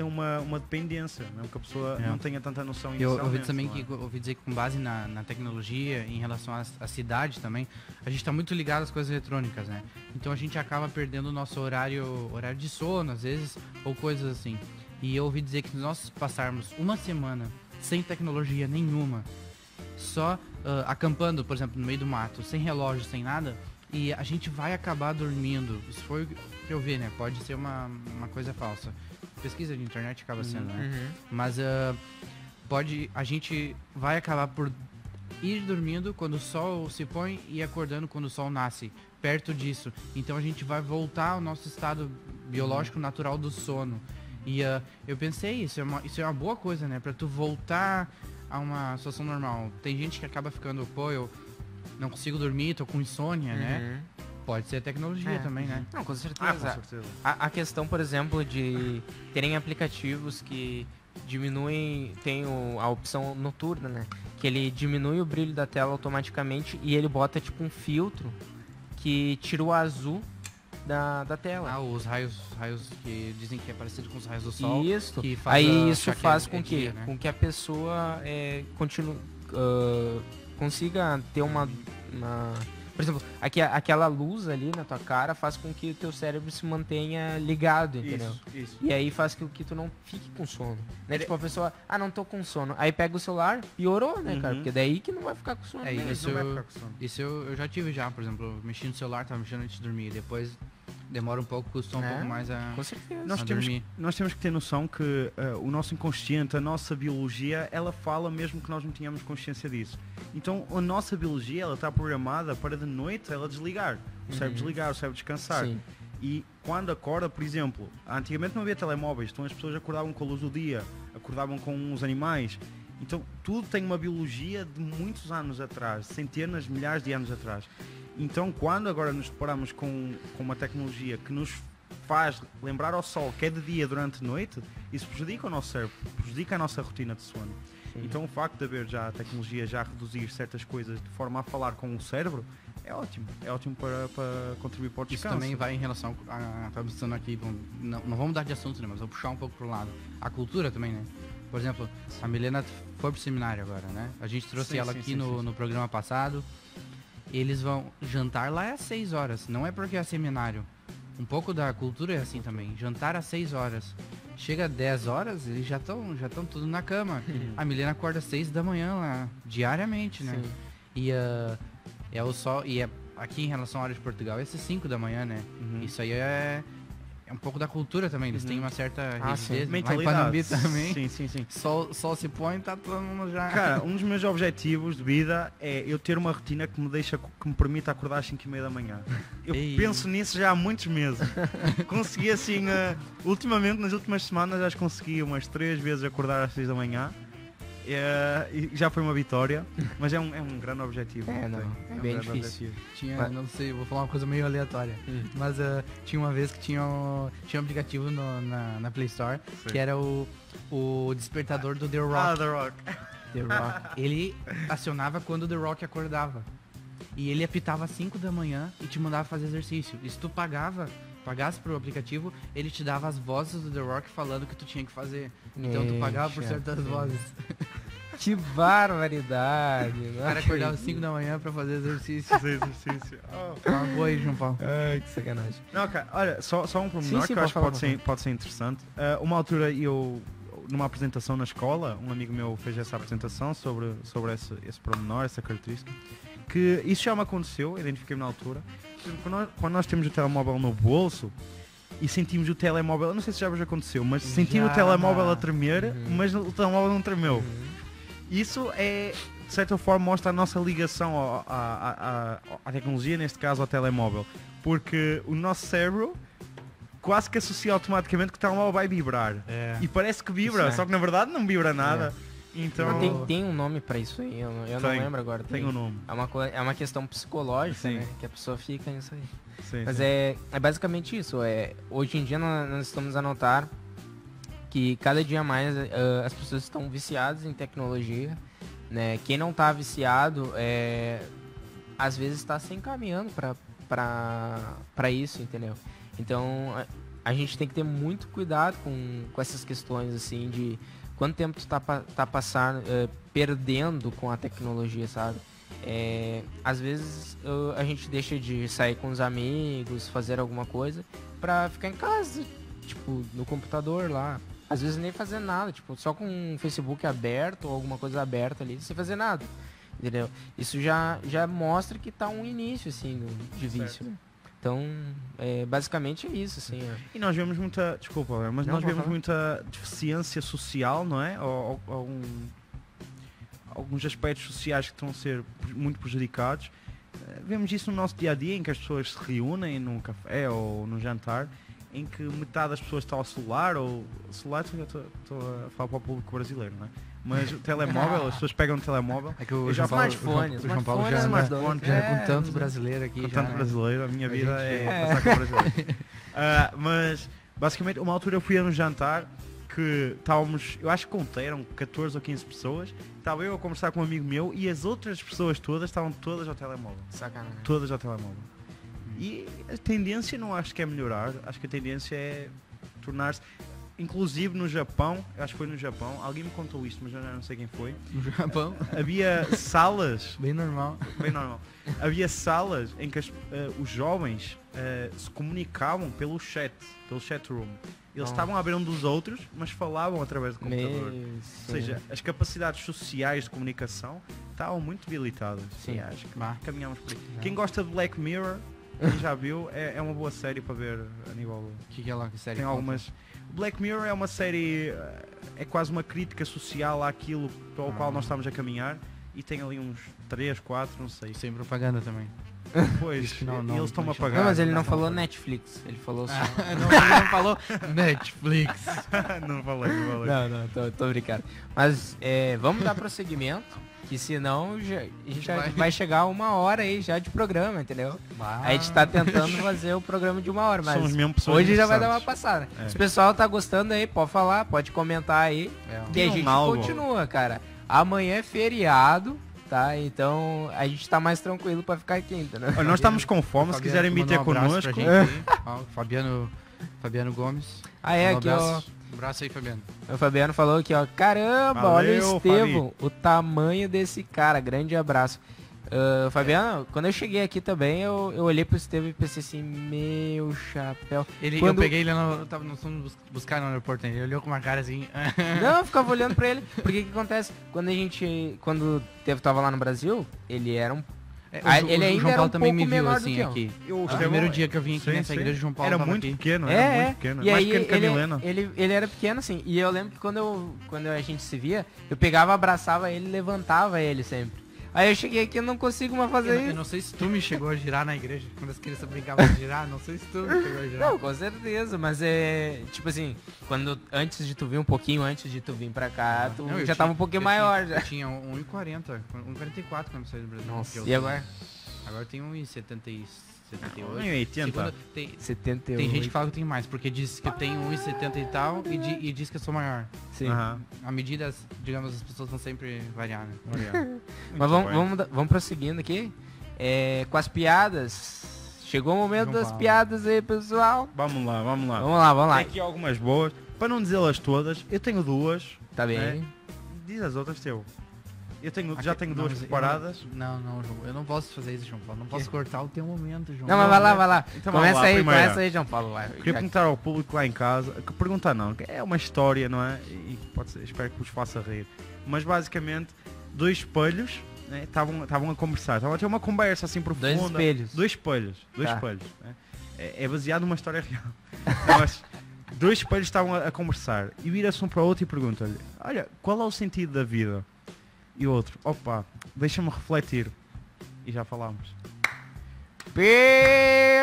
uma, uma dependência, mesmo que a pessoa É. não tenha tanta noção Eu ouvi também não é? que ouvi dizer que com base na, na tecnologia, em relação à, cidade também, a gente está muito ligado às coisas eletrônicas, né? Então a gente acaba perdendo o nosso horário, horário de sono, às vezes, ou coisas assim. E eu ouvi dizer que se nós passarmos uma semana sem tecnologia nenhuma, só ah, acampando, por exemplo, no meio do mato, sem relógio, sem nada, e a gente vai acabar dormindo. Isso foi o que eu vi, né? Pode ser uma, uma coisa falsa. Pesquisa de internet acaba sendo, né? Uhum. Mas ah, pode. A gente vai acabar por ir dormindo quando o sol se põe e acordando quando o sol nasce. Perto disso. Então a gente vai voltar ao nosso estado biológico natural do sono. E ah, eu pensei, isso é, uma, isso é uma boa coisa, né? Pra tu voltar a uma situação normal. Tem gente que acaba ficando, pô, eu não consigo dormir, tô com insônia, né? Uhum. Pode ser tecnologia É. também, né? Não, com certeza. Ah, com certeza. A, a questão, por exemplo, de terem aplicativos que diminuem, tem o- a opção noturna, né? Que ele diminui o brilho da tela automaticamente e ele bota tipo um filtro que tira o azul da, da tela. Ah, os raios, raios que dizem que é parecido com os raios do sol. Isso. Aí isso faz com é que, dia, né? com que a pessoa é, continue, ah, consiga ter uma, uma- Por exemplo, aque- aquela luz ali na tua cara faz com que o teu cérebro se mantenha ligado, entendeu? Isso, isso. E aí faz com que tu não fique com sono. Né? Tipo, a pessoa, ah, não tô com sono. Aí pega o celular, piorou, né, cara? Uhum. Porque daí que não vai ficar com sono. É, né? isso não vai eu- ficar com sono. Isso eu, eu já tive já, por exemplo, mexi no celular, tava mexendo antes de dormir. Depois demora um pouco, custa um É, pouco mais a, Com certeza. Nós a temos, dormir. nós temos que ter noção que eh, o nosso inconsciente, a nossa biologia, ela fala mesmo que nós não tínhamos consciência disso. Então a nossa biologia ela está programada para de noite ela desligar. O cérebro Uhum. desligar, o cérebro descansar. Sim. E quando acorda, por exemplo, antigamente não havia telemóveis, então as pessoas acordavam com a luz do dia, acordavam com os animais. Então tudo tem uma biologia de muitos anos atrás, centenas, milhares de anos atrás. Então quando agora nos deparamos com, com uma tecnologia que nos faz lembrar ao sol que é de dia durante a noite, isso prejudica o nosso cérebro, prejudica a nossa rotina de sono. Sim. Então o facto de haver já a tecnologia já a reduzir certas coisas de forma a falar com o cérebro é ótimo. É ótimo para, para contribuir para o Isso descanso. também vai em relação a. Estava pensando aqui, bom, não, não vamos mudar de assunto, né? Mas vou puxar um pouco pro lado. A cultura também, né? Por exemplo, a Milena foi pro seminário agora, né? A gente trouxe Sim, ela sim, aqui no, no programa passado. Eles vão jantar lá é às 6 horas. Não é porque é seminário. Um pouco da cultura é assim também. Jantar às 6 horas. Chega às 10 horas, eles já estão já tão tudo na cama. A Milena acorda às 6 da manhã lá, diariamente, né? Sim. E ah, é o sol. E é, aqui em relação à hora de Portugal, esse 5 da manhã, né? Uhum. Isso aí é, é um pouco da cultura também. Eles Uhum. têm uma certa Ah, sim. rigidez. Lá em Panambi Mentalidade. também. Sim, sim, sim. Sol, sol se põe, tá todo mundo já. Cara, (laughs) um dos meus objetivos de vida é eu ter uma rotina que me deixa, que me permita acordar às 5 e meia da manhã. Eu Ei. penso nisso já há muitos meses. (laughs) consegui assim, eh, ultimamente, nas últimas semanas, já consegui umas 3 vezes acordar às 6 da manhã. E já foi uma vitória, mas é um, é um grande objetivo. É, não, é um bem grande difícil. objetivo. Tinha, Mas- não sei, vou falar uma coisa meio aleatória. Hum. Mas ah, tinha uma vez que tinha, um- tinha um aplicativo no- na, na Play Store Sim. que era o, o despertador do The Rock. Ah, The Rock. (laughs) The Rock. Ele acionava quando o The Rock acordava. E ele apitava às 5 da manhã e te mandava fazer exercício. E se tu pagava, pagasse pro aplicativo, ele te dava as vozes do The Rock falando o que tu tinha que fazer. Então tu pagava por certas sim. vozes. (laughs) Que barbaridade. O cara acordava às 5 da manhã pra fazer exercício. Fazer exercício. (laughs) Oh. Uma boa aí, João Paulo. Ai, que sacanagem. Não, cara, olha, só, só um pormenor Sim, sim, que eu acho que pode ser, pode ser interessante. Ah, uma altura eu, numa apresentação na escola, um amigo meu fez essa apresentação sobre, sobre esse, esse pormenor, essa característica, que isso já me aconteceu, identifiquei-me na altura. Quando nós, quando nós temos o telemóvel no bolso e sentimos o telemóvel, não sei se já vos aconteceu, mas sentimos o telemóvel a tremer, Uhum. mas o telemóvel não tremeu. Isso é, de certa forma, mostra a nossa ligação ao- à, à- à- tecnologia, neste caso ao telemóvel. Porque o nosso cérebro quase que associa automaticamente que o telemóvel vai vibrar. É. E parece que vibra, é. só que na verdade não vibra nada. Então tem, tem um nome pra isso aí, eu, não- eu não Tem. lembro agora. tem um nome. É uma, é uma questão psicológica, né? Que a pessoa fica nisso aí. Sim, Mas sim. é, é basicamente isso. É, hoje em dia nós, nós estamos a notar que cada dia mais eh, as pessoas estão viciadas em tecnologia. Né? Quem não está viciado, é, às vezes está se encaminhando para isso, entendeu? Então a, a gente tem que ter muito cuidado com, com essas questões assim de quanto tempo tu tá, tá passando, eh, perdendo com a tecnologia, sabe? É, às vezes eu- a gente deixa de sair com os amigos, fazer alguma coisa pra ficar em casa, tipo, no computador lá. Às vezes nem fazer nada, tipo, só com o Facebook aberto ou alguma coisa aberta ali, sem fazer nada. Entendeu? Isso já, já mostra que tá um início, assim, de vício. Certo. Então, é, basicamente é isso, assim. ó. E nós vemos muita. Desculpa, mas Não, nós vemos falar. muita deficiência social, não é? Ou, ou- algum- alguns aspectos sociais que estão a ser muito prejudicados. Eh, Vemos isso no nosso dia a dia, em que as pessoas se reúnem num café ou num jantar, em que metade das pessoas está ao celular, ou celular, estou a falar para o público brasileiro, não é? Mas o telemóvel, as pessoas pegam o telemóvel, É que o já João Paulo, o smartphone, João, o João Paulo já smartphone, anda, smartphone, já é, com tanto brasileiro aqui. com já, tanto né? brasileiro, a minha A vida gente- é, é. passar com brasileiro. Ah, mas basicamente uma altura eu fui a um jantar que estávamos, eu acho que contei, eram 14 ou 15 pessoas, estava eu a conversar com um amigo meu e as outras pessoas todas estavam todas ao telemóvel. Sacanagem. Todas ao telemóvel. E a tendência não acho que é melhorar, acho que a tendência é tornar-se. Inclusive no Japão, acho que foi no Japão, alguém me contou isto, mas eu já não sei quem foi. No Japão, Havia salas bem normal. bem normal. Havia salas em que as- eh, os jovens eh, se comunicavam pelo chat, pelo chat room. Eles Oh. estavam a ver um dos outros, mas falavam através do computador. Meu, Ou seja, as capacidades sociais de comunicação estavam muito debilitadas. Sim. E acho que Bah. caminhamos por aí. Já. Quem gosta de Black Mirror, quem já viu, é, é uma boa série para ver a nível. O que, que é lá? Que série Tem conta? Black Mirror é uma série. eh, É quase uma crítica social àquilo para o qual nós estamos a caminhar. E tem ali uns 3, 4, não sei. Sem propaganda também. Pois, que não- não- eles estão a não mas ele não Não, falou não. Netflix, ele falou só. (laughs) não, ele não falou Netflix. (laughs) não falei, não falei. Não, não, tô, tô brincando. Mas é, vamos dar prosseguimento, que senão já, a gente já Vai. vai chegar uma hora aí já de programa, entendeu? A gente tá tentando fazer o programa de uma hora, mas hoje já vai dar uma passada. É. Se o pessoal tá gostando aí, pode falar, pode comentar aí. É, E a gente algo. continua, cara. Amanhã é feriado, tá? Então a gente tá mais tranquilo pra ficar aqui, entendeu? Olha, nós estamos com fome, se quiserem meter um aí. Ó, Fabiano, Fabiano Gomes. Ah, é, Um aqui, ó. abraço. Um abraço aí, Fabiano. O Fabiano falou aqui, ó. Caramba, olha Valeu, o Estevão, o tamanho desse cara. Grande abraço. Ah, Fabiano, quando eu cheguei aqui também, eu, eu olhei pro Estevão e pensei assim, meu chapéu. Ele, Quando- Eu peguei ele, no, eu tava, nós fomos bus- buscar no aeroporto, ele olhou com uma cara assim. (laughs) Não, eu ficava olhando pra ele. Porque o que acontece? Quando a gente. Quando teve, tava lá no Brasil, ele era um É, Ah, ele ainda João era Paulo um também me viu assim aqui. Eu, O primeiro dia que eu vim aqui Sim, nessa sim. igreja, João Paulo Era muito aqui. pequeno, É, era é. muito pequeno. E mais aí pequeno que a ele, Milena. ele, ele era pequeno assim. E eu lembro que quando, eu, quando a gente se via, eu pegava, abraçava ele, levantava ele sempre. Aí eu cheguei aqui e não consigo mais fazer eu, isso. Eu não sei se tu me chegou a girar na igreja, quando as crianças brincavam de girar, não sei se tu me chegou a girar. Não, com certeza, mas é. Tipo assim, quando antes de tu vir, um pouquinho antes de tu vir pra cá, ah, tu não, já tinha, tava um pouquinho maior. Tinha, já. tinha 1,40, 1,44 quando eu saí do Brasil. Nossa, e agora? Agora tem 1,76. 78. 80. Segunda, tem, 78. Tem gente que fala que tem mais, porque diz que tem 1,70 e tal e, di, e, diz que eu sou maior. Sim. Uhum. A medida, digamos, as pessoas vão sempre variar, né? (laughs) Mas vamos, vamos, vamos prosseguindo aqui. É, com as piadas. Chegou o momento das piadas aí, pessoal. Vamos lá, vamos lá. Vamos lá, vamos lá. Tem aqui algumas boas. Para não dizê-las todas, eu tenho duas. Tá bem. Né? Diz as outras teu. Eu tenho, já tenho não, duas preparadas. Não, não, João. Eu não posso fazer isso, João Paulo. Não posso cortar o teu momento, João. Não, mas vai lá, vai lá. Então começa lá, aí, primeira. começa aí, João Paulo. Vai. Queria perguntar ao público lá em casa, que perguntar não, é uma história, não é? E pode ser, espero que vos faça rir. Mas basicamente, dois espelhos né, estavam estavam a conversar, estavam a ter uma conversa assim profunda. Dois espelhos. Dois espelhos, dois Tá. espelhos. né? É, é baseado numa história real. (laughs) Mas dois espelhos estavam a, a conversar e vira-se um para o outro e pergunta-lhe: Olha, qual é o sentido da vida? E o outro: Opa, deixa-me refletir. E já falámos.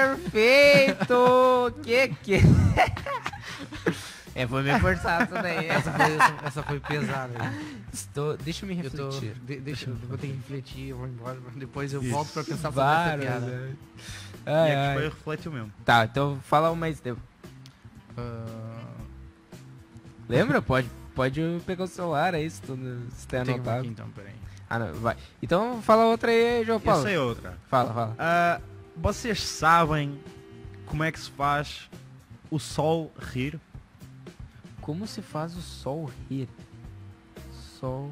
Perfeito! (laughs) que que... é, foi meio forçado isso daí. Essa foi, essa, essa foi pesada. Estou... Deixa eu me Eu tô. refletir. de- deixa, eu vou ter que refletir, eu vou embora. Depois eu Isso. volto pra pensar sobre essa piada. né? e Ai, é que ai. espelho refletiu mesmo. Tá, então fala uma mais tempo. Ah, Lembra? Pode, pode pegar o celular aí se tu se tem anotado. aqui então, peraí. Ah, não, vai. Então fala outra aí, João Eu Paulo. sei outra. Fala, fala. Ah, vocês sabem como é que se faz o sol rir? Como se faz o sol rir? Sol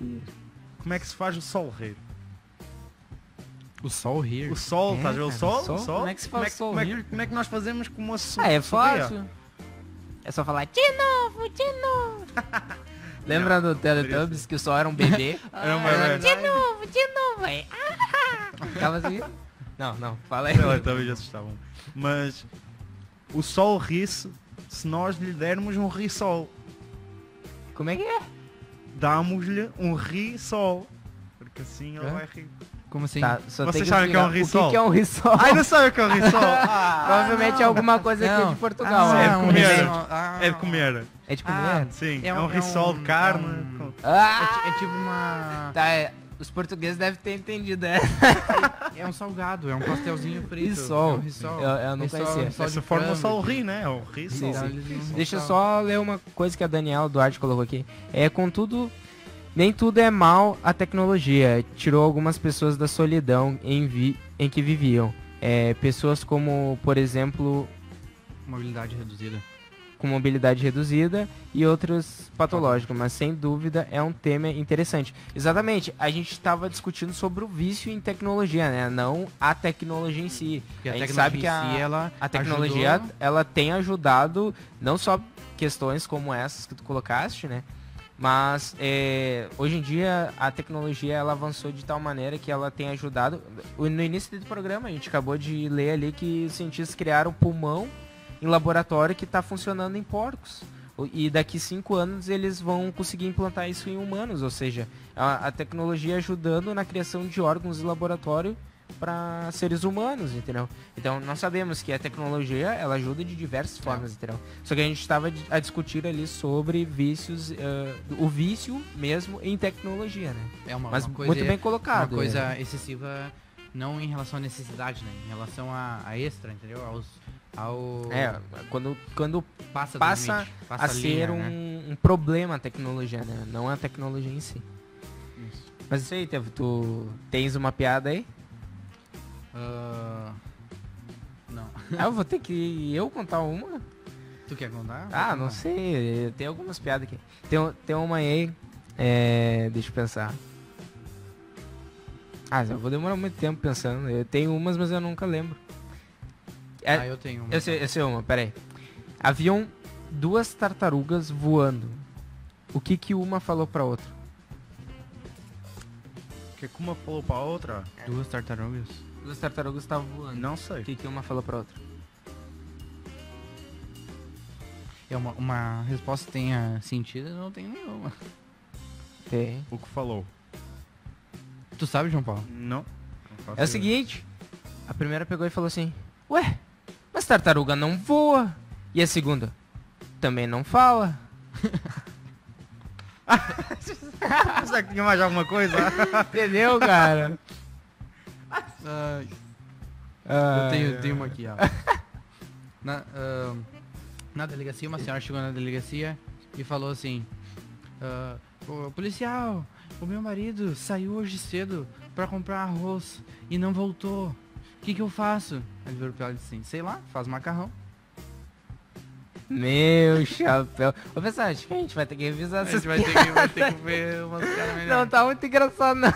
rir. Como é que se faz o sol rir? O sol rir. O sol, É, estás a ver o sol? sol? O sol? Como é que se faz como o sol como é, que- rir? como é que nós fazemos com uma so Ah, é fácil. É só falar de novo, de novo. (laughs) Lembra do Teletubbies que o sol era um bebê? Era (laughs) uma Era, vez. de novo, de novo. Aí, ah, Ficava assim? Não, não, fala aí. Também já assustavam. Mas o sol ri-se se nós lhe dermos um ri-sol. Como é que é? Damos-lhe um ri-sol. Porque assim ele Hã? vai rir. Como assim? Tá, só Vocês tem que o é um risol? O que que é um risol? Ai, não sabe o que é um ri-sol? (laughs) Provavelmente é alguma coisa aqui Não. de Portugal. é né? de comer. risol- ah. É de comer. É de Ah, comer? Sim, é É um, um- é ri-sol de um- carne. é um- É, Ah! é tipo uma. Tá, é, os portugueses devem ter entendido, é. É um salgado, é um pastelzinho frito. Risol. É um risol. Eu- eu não Risol- conhecia. risol de Dessa forma o sol aqui. ri, né? É o ri-sol. Então, eles não Deixa eu só ler uma coisa que a Daniela Duarte colocou aqui. É, contudo, nem tudo é mal a tecnologia. Tirou algumas pessoas da solidão em, vi em que viviam. É, pessoas como, por exemplo, Mobilidade reduzida. com mobilidade reduzida e outros patológicos, mas sem dúvida é um tema interessante. Exatamente, a gente estava discutindo sobre o vício em tecnologia, né? Não a tecnologia em si. Porque a, a, gente tecnologia sabe que a, si, ela a tecnologia ajudou- ela tem ajudado não só questões como essas que tu colocaste, né? Mas é, hoje em dia a tecnologia ela avançou de tal maneira que ela tem ajudado. No início do programa a gente acabou de ler ali que os cientistas criaram pulmão em laboratório que está funcionando em porcos. E daqui cinco anos eles vão conseguir implantar isso em humanos, ou seja, a, a tecnologia ajudando na criação de órgãos de laboratório para seres humanos, entendeu? Então nós sabemos que a tecnologia ela ajuda de diversas formas, entendeu? Só que a gente estava a discutir ali sobre vícios, eh, o vício mesmo em tecnologia, né? É uma, Mas uma coisa, muito bem colocado. uma coisa né? excessiva, não em relação à necessidade, né? Em relação a, a extra, entendeu? Aos, ao... É, quando, quando passa, passa passa a linha, ser um, né? um problema a tecnologia, né? Não a tecnologia em si. Isso. Mas isso aí, Tevo, tu tens uma piada aí? Ah, Não. ah, eu vou ter que eu contar uma? Tu quer contar? Ah, não sei. Tem algumas piadas aqui. Tem, tem uma aí. É, deixa eu pensar. Ah, eu vou demorar muito tempo pensando. Eu tenho umas, mas eu nunca lembro. É, Ah, eu tenho uma. eu, sei, eu sei uma, peraí. Haviam duas tartarugas voando. O que que uma falou pra outra? Que é que uma falou para a outra? Duas tartarugas. Duas tartarugas estavam voando. Não sei. O que, que uma falou pra outra? É uma, uma resposta que tenha sentido, não tem nenhuma. Tem. O que falou? Tu sabe, João Paulo? Não. Não É o seguinte, a primeira pegou e falou assim, ué, mas tartaruga não voa. E a segunda, também não fala. Será que tinha mais alguma coisa? (laughs) Entendeu, cara? Eu tenho, tenho uma aqui, ó. (laughs) Na, ah, na delegacia, uma senhora chegou na delegacia e falou assim: "Ô, Policial, o meu marido saiu hoje cedo pra comprar arroz e não voltou. O que, que eu faço? Aí ele virou pra ela e disse assim: Sei lá, faz macarrão. Meu chapéu. Ô, pessoal, acho que a gente vai ter que revisar A essas gente vai ter que, vai ter que ver umas caras Não, melhores. tá muito engraçado, não.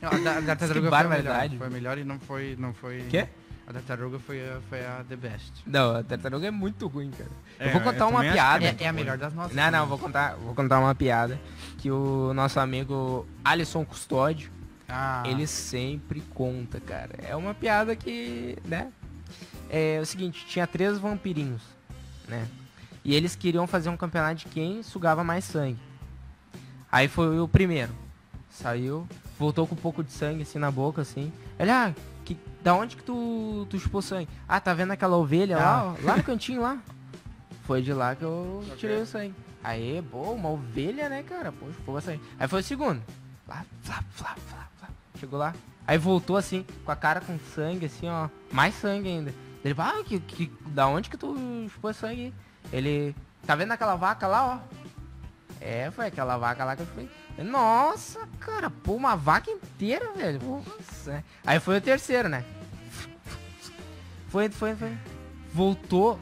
Não, a da, a da tartaruga foi a melhor. Foi a melhor e não foi. Não foi Quê? A tartaruga foi a, foi a the best. Não, a tartaruga é muito ruim, cara. eu É, vou contar eu uma piada. É, é a melhor das nossas. Não, não, vou contar, vou contar uma piada que o nosso amigo Alisson Custódio, Ah, ele sempre conta, cara. É uma piada que, né? É o seguinte, tinha três vampirinhos, né? E eles queriam fazer um campeonato de quem sugava mais sangue. Aí foi o primeiro. Saiu, voltou com um pouco de sangue assim na boca, assim. Ele, ah, que, da onde que tu, tu chupou sangue? Ah, tá vendo aquela ovelha lá, ó, lá no cantinho lá? Foi de lá que eu tirei o sangue. Aí, pô, uma ovelha, né, cara? Pô, chupou sangue. Aí foi o segundo. Lá, flap, flap, flap, flap. Chegou lá. Aí voltou assim, com a cara com sangue, assim, ó. Mais sangue ainda. Ele, ah, que, que, da onde que tu chupou sangue? Ele, tá vendo aquela vaca lá, ó? É, foi aquela vaca lá que eu fui. Nossa, cara, pô, uma vaca inteira, velho. Nossa. Aí foi o terceiro, né? Foi, foi, foi. Voltou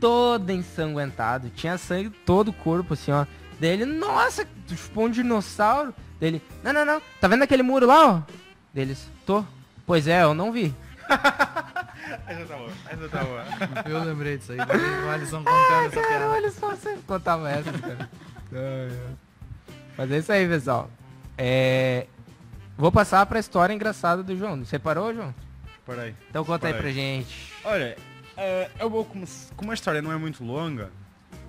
todo ensanguentado. Tinha sangue todo o corpo, assim, ó. Daí ele, nossa, tu chupou um dinossauro? Dele, não, não, não. Tá vendo aquele muro lá, ó? Deles, tô. Pois é, eu não vi. (laughs) Essa tá boa. Essa tá boa. Eu lembrei disso aí. O Alisson contando essa Cara, piada. olha só, você contava essa, cara. Mas é isso aí, pessoal. É... Vou passar pra história engraçada do João. Você parou, João? Peraí. Então conta aí Parei. pra gente. Olha, eh, eu vou come- como a história não é muito longa,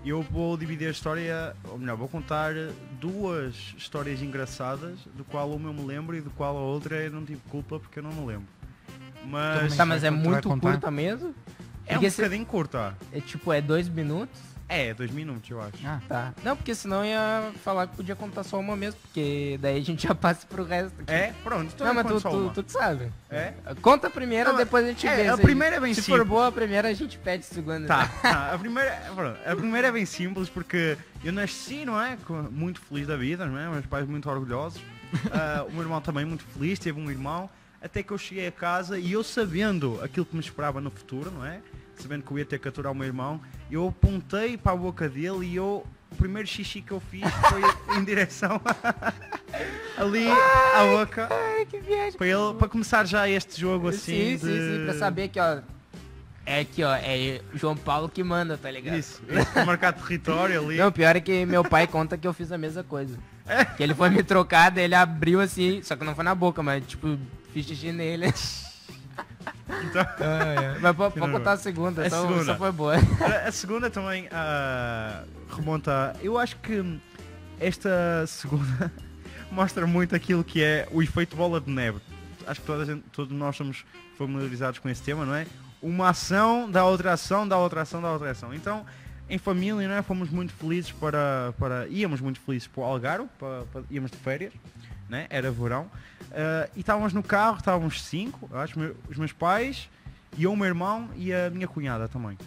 eu vou dividir a história, ou melhor, vou contar duas histórias engraçadas, do qual uma eu me lembro e do qual a outra eu não tive culpa porque eu não me lembro. Mas Tá, mas é muito curta mesmo? é um porque se- bocadinho curta. É tipo, é dois minutos? É, dois minutos eu acho. Ah, Tá. Não, porque senão ia falar que podia contar só uma mesmo, porque daí a gente já (laughs) passa pro resto. aqui. É, pronto, então Não, mas tu, tu, tu que sabe. É? Conta a primeira, Não, depois a gente é, vê. a se primeira é bem Se for simples. boa a primeira, a gente pede a segunda. Tá, (laughs) tá. A primeira, pronto, a primeira é bem simples porque eu nasci, não é? Muito feliz da vida, não é? Meus pais muito orgulhosos. Ah, o meu irmão também muito feliz, teve um irmão. Até que eu cheguei a casa e eu sabendo aquilo que me esperava no futuro, não é? Sabendo que eu ia ter que aturar o meu irmão, eu apontei para a boca dele e eu, o primeiro xixi que eu fiz foi em direção (laughs) ali à boca. Ai, que viagem. Para, ele, para começar já este jogo assim. sim, sim, sim, pra de- saber que, ó. É aqui, ó, é João Paulo que manda, tá ligado? Isso, isso, para marcar território ali. Não, pior é que meu pai conta que eu fiz a mesma coisa. Que ele foi me trocar, daí ele abriu assim, só que não foi na boca, mas tipo, fiz xixi nele. (laughs) Então, (laughs) Mas pode, Que pode contar a segunda, A então segunda. essa foi boa. A, a segunda também ah, remonta. Eu acho que esta segunda (laughs) mostra muito aquilo que é o efeito bola de neve. Acho que toda gente, todos nós somos familiarizados com esse tema, não é? Uma ação dá outra ação, dá outra ação, dá outra ação. Então, em família, não é? Fomos muito felizes para, para íamos muito felizes para o Algarve, para, para- íamos de férias, né? Era verão. Ah, e estávamos no carro, estávamos cinco, acho, meu- os meus pais, e eu, o meu irmão e a minha cunhada também.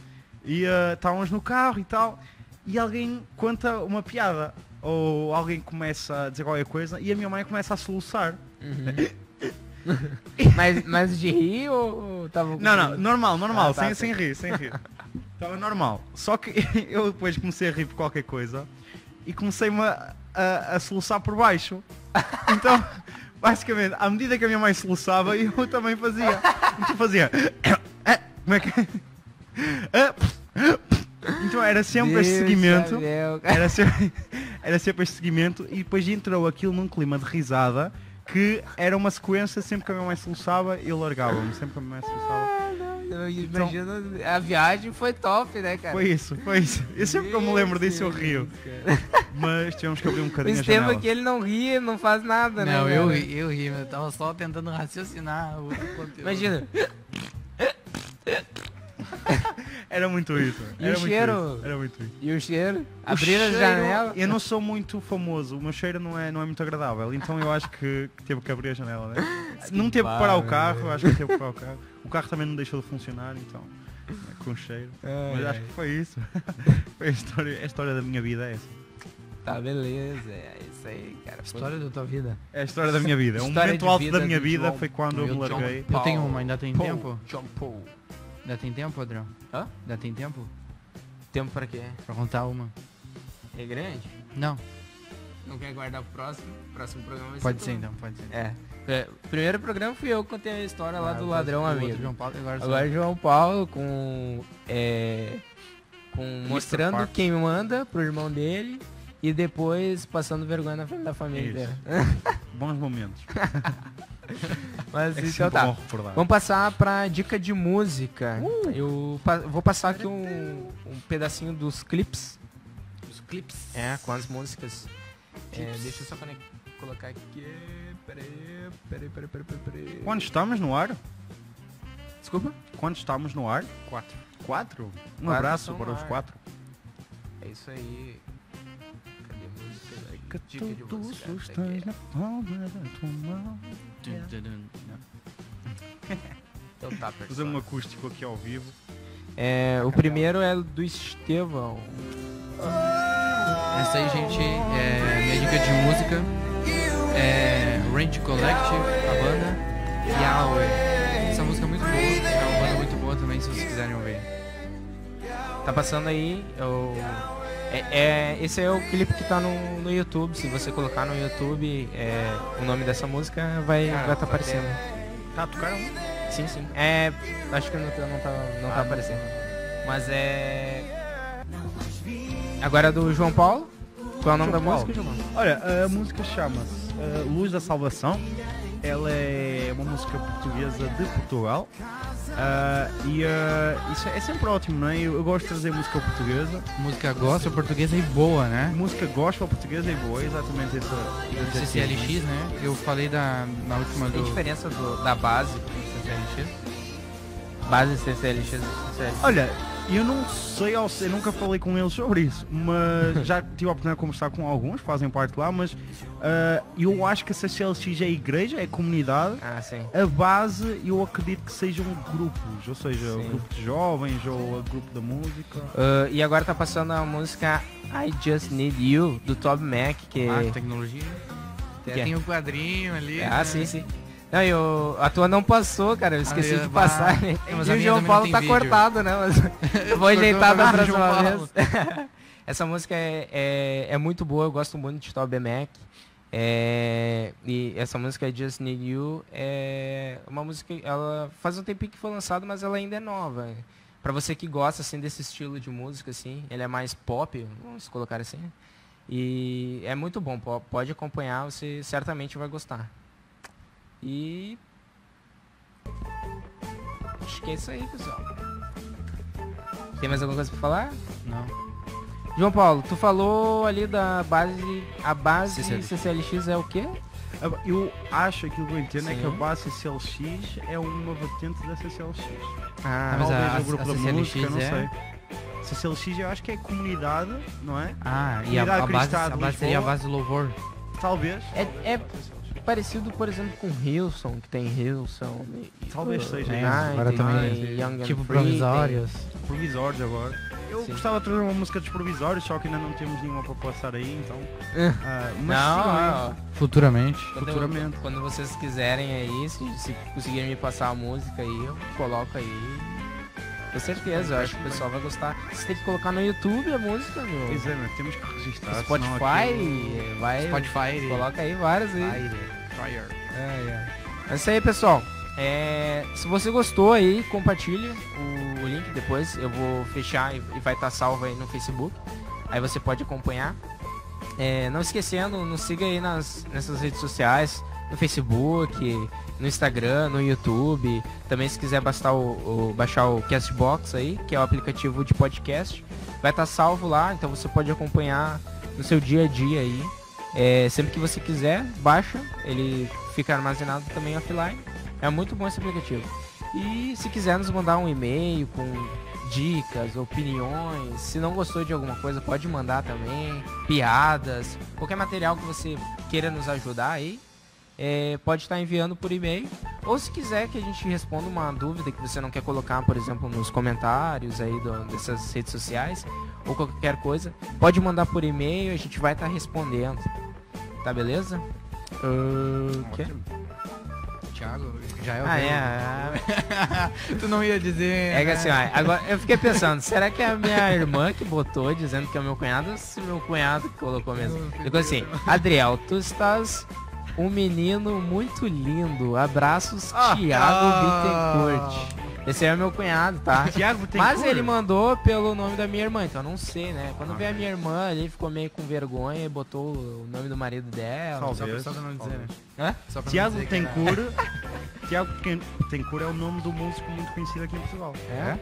E ah, estávamos no carro e tal, e alguém conta uma piada. Ou alguém começa a dizer qualquer coisa e a minha mãe começa a soluçar. (laughs) mas, mas de rir ou tava... Não, não, normal, normal, Ah, tá, sem, tá. sem rir, sem rir. Estava normal. Só que (laughs) eu depois comecei a rir por qualquer coisa e comecei-me a, a, a soluçar por baixo. Então, (laughs) basicamente, à medida que a minha mãe soluçava, (laughs) eu também fazia. Então fazia. "Ah, (coughs) Como é que. Ah, (coughs) Então era sempre este Deus seguimento. céu, cara. Era sempre, (laughs) era sempre este seguimento e depois entrou aquilo num clima de risada que era uma sequência, sempre que a minha mãe soluçava, eu largava-me. Sempre que a minha mãe soluçava. Eu imagino, a viagem foi top, né, cara? Foi isso, foi isso. Eu sempre que eu me lembro disso eu rio. Mas tivemos que abrir um bocadinho a Estevam janela. aqui, ele não ri, não faz nada, né? Não, eu ri, eu ri, eu tava só tentando raciocinar o conteúdo. Imagina, (laughs) Era muito isso. E Era o muito cheiro? isso, Era muito isso. e o cheiro? O Abrir a janela. Eu não sou muito famoso, o meu cheiro não é, não é muito agradável, então eu acho que, que teve que abrir a janela, né? (laughs) Não teve que parar o carro, eu acho que teve que parar o carro. O carro também não deixou de funcionar, então, né, com cheiro. Mas acho que foi isso. (laughs) foi a história, a história da minha vida, é essa. Tá, beleza. É isso aí, cara. História da tua vida. É a história da minha vida. Um momento alto vida da minha do vida João foi quando eu me larguei. eu tenho uma, ainda tem Paul, tempo? John Paul. Ainda tem tempo, Adrião? Hã? Ainda tem tempo? Tempo pra quê? Pra contar uma? É grande? Não, Não quer guardar pro próximo? Próximo programa vai pode ser ser tu. então, pode ser. É. É, primeiro programa fui eu que contei a história lá Ah, do ladrão amigo. João Paulo, agora, Agora João Paulo com. É, com mostrando quem manda pro irmão dele e depois passando vergonha na frente da família. Bons momentos. (laughs) Mas É então tá. Vamos passar pra dica de música. Eu pa- vou passar aqui um, um pedacinho dos clips. Os clips. É, com as músicas. É, deixa eu só colocar aqui. Peraí, peraí, peraí, peraí. Quando estamos no ar? Desculpa? Quando estamos no ar? Quatro. Quatro? Um Quatro abraço para os quatro. É isso aí. Cadê a música? Que Dica de tudo música. Essa estás aqui. na palma da tua mão. Dun, dun, dun. Então tá, pessoal. um acústico aqui ao vivo. É, o primeiro é do Estevão. Essa aí, gente, é minha dica de música. É Range Collective, a banda. Yahweh. Essa música é muito boa. É uma banda muito boa também, se vocês quiserem ouvir. Tá passando aí. Eu... É, é- esse é o clipe que tá no, no YouTube. Se você colocar no YouTube é, o nome dessa música, vai vai tá aparecendo. Tá, tocaram? Sim, sim. É. Acho que não, tá- não tá, não tá Ah, aparecendo. Mas é. Agora é do João Paulo. Qual é o nome João da Paulo. música, João? Olha, a música chama-se eh, Luz da Salvação. Ela é uma música portuguesa de Portugal. Ah, e eh, isso é sempre ótimo, não é? Eu, eu gosto de trazer música portuguesa. Música gospel portuguesa e boa, né? Música gospel portuguesa é boa, exatamente essa. CCLX, né? Eu falei da, na última Tem do... diferença do- da base do CCLX? Base CCLX e CCLX. Olha, eu não sei ao certo, nunca falei com eles sobre isso, mas (laughs) já tive a oportunidade de conversar com alguns, fazem parte lá, mas ah, eu acho que a CCLX é a igreja, é a comunidade. Ah, sim. A base eu acredito que sejam grupos, ou seja, o Sim. grupo de jovens ou o grupo da música. Ah, e agora tá passando a música I Just Need You, do Tob Mac, que... Ah, tecnologia. Que Até é? tem o quadrinho ali. Ah, né? sim, sim. Não, e o- a tua não passou, cara, eu esqueci Ah, de eu- passar. Mas E o João Paulo tá vídeo. cortado, né? Mas (laughs) eu vou ajeitar da próxima vez. (laughs) Essa música é, é, é muito boa, eu gosto muito de Toby Mac. É, e essa música é Just Need You é uma música, ela faz um tempinho que foi lançada, mas ela ainda é nova. Pra você que gosta assim desse estilo de música assim, ele é mais pop, vamos colocar assim. E é muito bom, po- pode acompanhar, você certamente vai gostar. E acho que é isso aí, pessoal. Tem mais alguma coisa pra falar? Não. João Paulo, tu falou ali da base. A base CCLX. CCLX é o quê? Ah, Eu acho, aquilo que eu entendo é que a Sim. base CCLX é uma vertente da CCLX. Ah, mas Talvez a- o grupo a da CCLX música, não é? sei. CCLX eu acho que é comunidade, não é? Ah, e a, Comunidade a base, a base seria a base do louvor. Talvez. é, é parecido, por exemplo, com Hilson, que tem Hilson. e- Talvez uh, seja isso. Agora também, tem Young Tipo Free, provisórios. Provisórios agora. Eu Sim. gostava de trazer uma música dos provisórios, só que ainda não temos nenhuma para passar aí, então. (laughs) Tem... mas Não, aí. ó, Futuramente. quando, Futuramente. quando vocês quiserem aí, se, se conseguirem me passar a música aí, eu coloco aí. Com certeza, eu acho que o pessoal vai gostar. Você tem que colocar no YouTube a música, meu. Pois é, mas temos que registrar. Spotify, aquilo- vai. Spotify. Coloca aí várias aí. Fire. Ai, ai. É isso aí, pessoal. É, se você gostou aí, compartilha o, o link depois. Eu vou fechar e, e vai estar salvo aí no Facebook. Aí você pode acompanhar. É, não esquecendo, nos siga aí nas, nessas redes sociais. no Facebook, no Instagram, no YouTube. Também se quiser o, o- baixar o Castbox aí, que é o aplicativo de podcast, vai estar salvo lá, então você pode acompanhar no seu dia a dia aí. É, sempre que você quiser, baixa, ele fica armazenado também offline. É muito bom esse aplicativo. E se quiser nos mandar um e-mail com dicas, opiniões, se não gostou de alguma coisa, pode mandar também, piadas, qualquer material que você queira nos ajudar aí, é, pode estar enviando por e-mail. Ou se quiser que a gente responda uma dúvida que você não quer colocar, por exemplo, nos comentários aí do- dessas redes sociais, ou qualquer coisa, pode mandar por e-mail, a gente vai estar respondendo. Tá beleza? Ah, quê? Thiago, já é o Ah, é. (laughs) tu não ia dizer. É que né? assim, ó, agora eu fiquei pensando, será que é a minha irmã que botou dizendo que é o meu cunhado ou se meu cunhado que colocou mesmo? Ficou assim, Adriel, tu estás um menino muito lindo. Abraços, Ah, Thiago ah. Bittencourt. Esse é o meu cunhado, tá? (laughs) Tiago tem Mas ele mandou pelo nome da minha irmã, então eu não sei, né? Quando Ah. veio a minha irmã, ele ficou meio com vergonha e botou o nome do marido dela. Só pra, Talvez, só pra não dizer, né? Hã? Só pra Tiago era- Tencourt. (laughs) Tiago Tencourt é o nome do músico muito conhecido aqui em Portugal. É?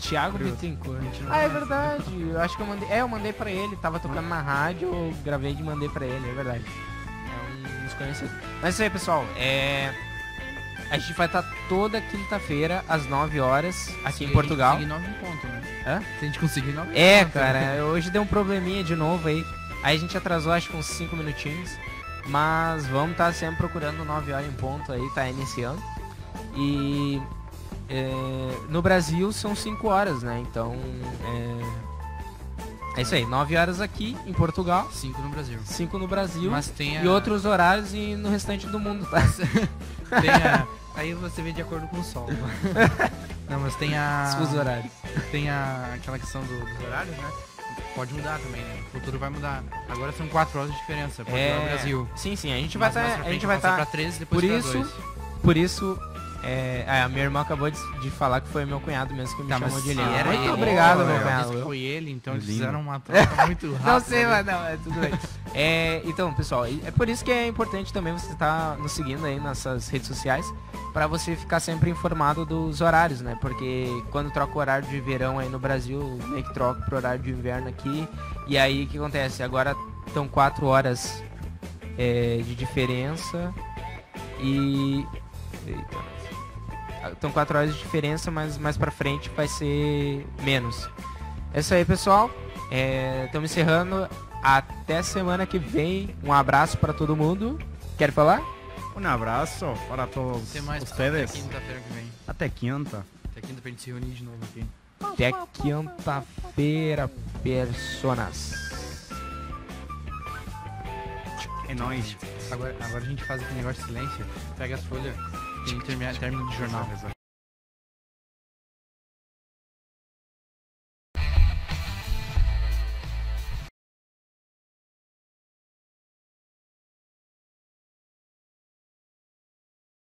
Thiago Curioso. Bittencourt. Ah, é verdade. Eu acho que eu mandei. É, eu mandei pra ele. Tava tocando na rádio, eu gravei e mandei pra ele, é verdade. É um desconhecido. Mas é isso aí, pessoal. É. A gente vai estar toda quinta-feira, às 9 horas, aqui Se em a Portugal. gente conseguir nove em ponto, né? Hã? Se a gente conseguir nove em É, ponto, cara, né? hoje deu um probleminha de novo aí. Aí a gente atrasou acho que uns 5 minutinhos. Mas vamos estar sempre procurando 9 horas em ponto aí, tá iniciando. E é, no Brasil são 5 horas, né? Então é, é isso aí, 9 horas aqui em Portugal, Cinco no Brasil. 5 no Brasil Mas tem a... e outros horários e no restante do mundo, tá? (laughs) Tem a... Aí você vê de acordo com o sol. (laughs) Não, mas tem a... Os horários. Tem a... aquela questão do- dos horários, né? Pode mudar também, né? O futuro vai mudar. Agora são quatro horas de diferença. Portugal e Brasil. Sim, sim, a gente vai estar, pra a gente vai estar pra 13, depois por isso, dois. Por isso, é, é, a minha irmã acabou de, de falar que foi meu cunhado mesmo que me Tá, chamou de lindo. era Muito ele, obrigado, meu cunhado. que foi ele, então eles Lindo. fizeram uma troca (laughs) muito rápida. Não sei, mas não, é tudo bem. (laughs) É, então, pessoal, é por isso que é importante também você estar nos seguindo aí nessas redes sociais para você ficar sempre informado dos horários, né? Porque quando troca o horário de verão aí no Brasil, meio que troca pro horário de inverno aqui. E aí o que acontece? Agora estão quatro horas é, de diferença e. Eita. Estão quatro horas de diferença, mas mais pra frente vai ser menos. É isso aí, pessoal. Estamos encerrando. Até semana que vem. Um abraço para todo mundo. Quer falar? Um abraço para todos ustedes. até quinta-feira que vem. Até quinta. Até quinta pra gente se reunir de novo aqui. Até quinta-feira, personas. É nóis. Agora, agora a gente faz aquele negócio de silêncio, pega as folhas, termina, término de jornal.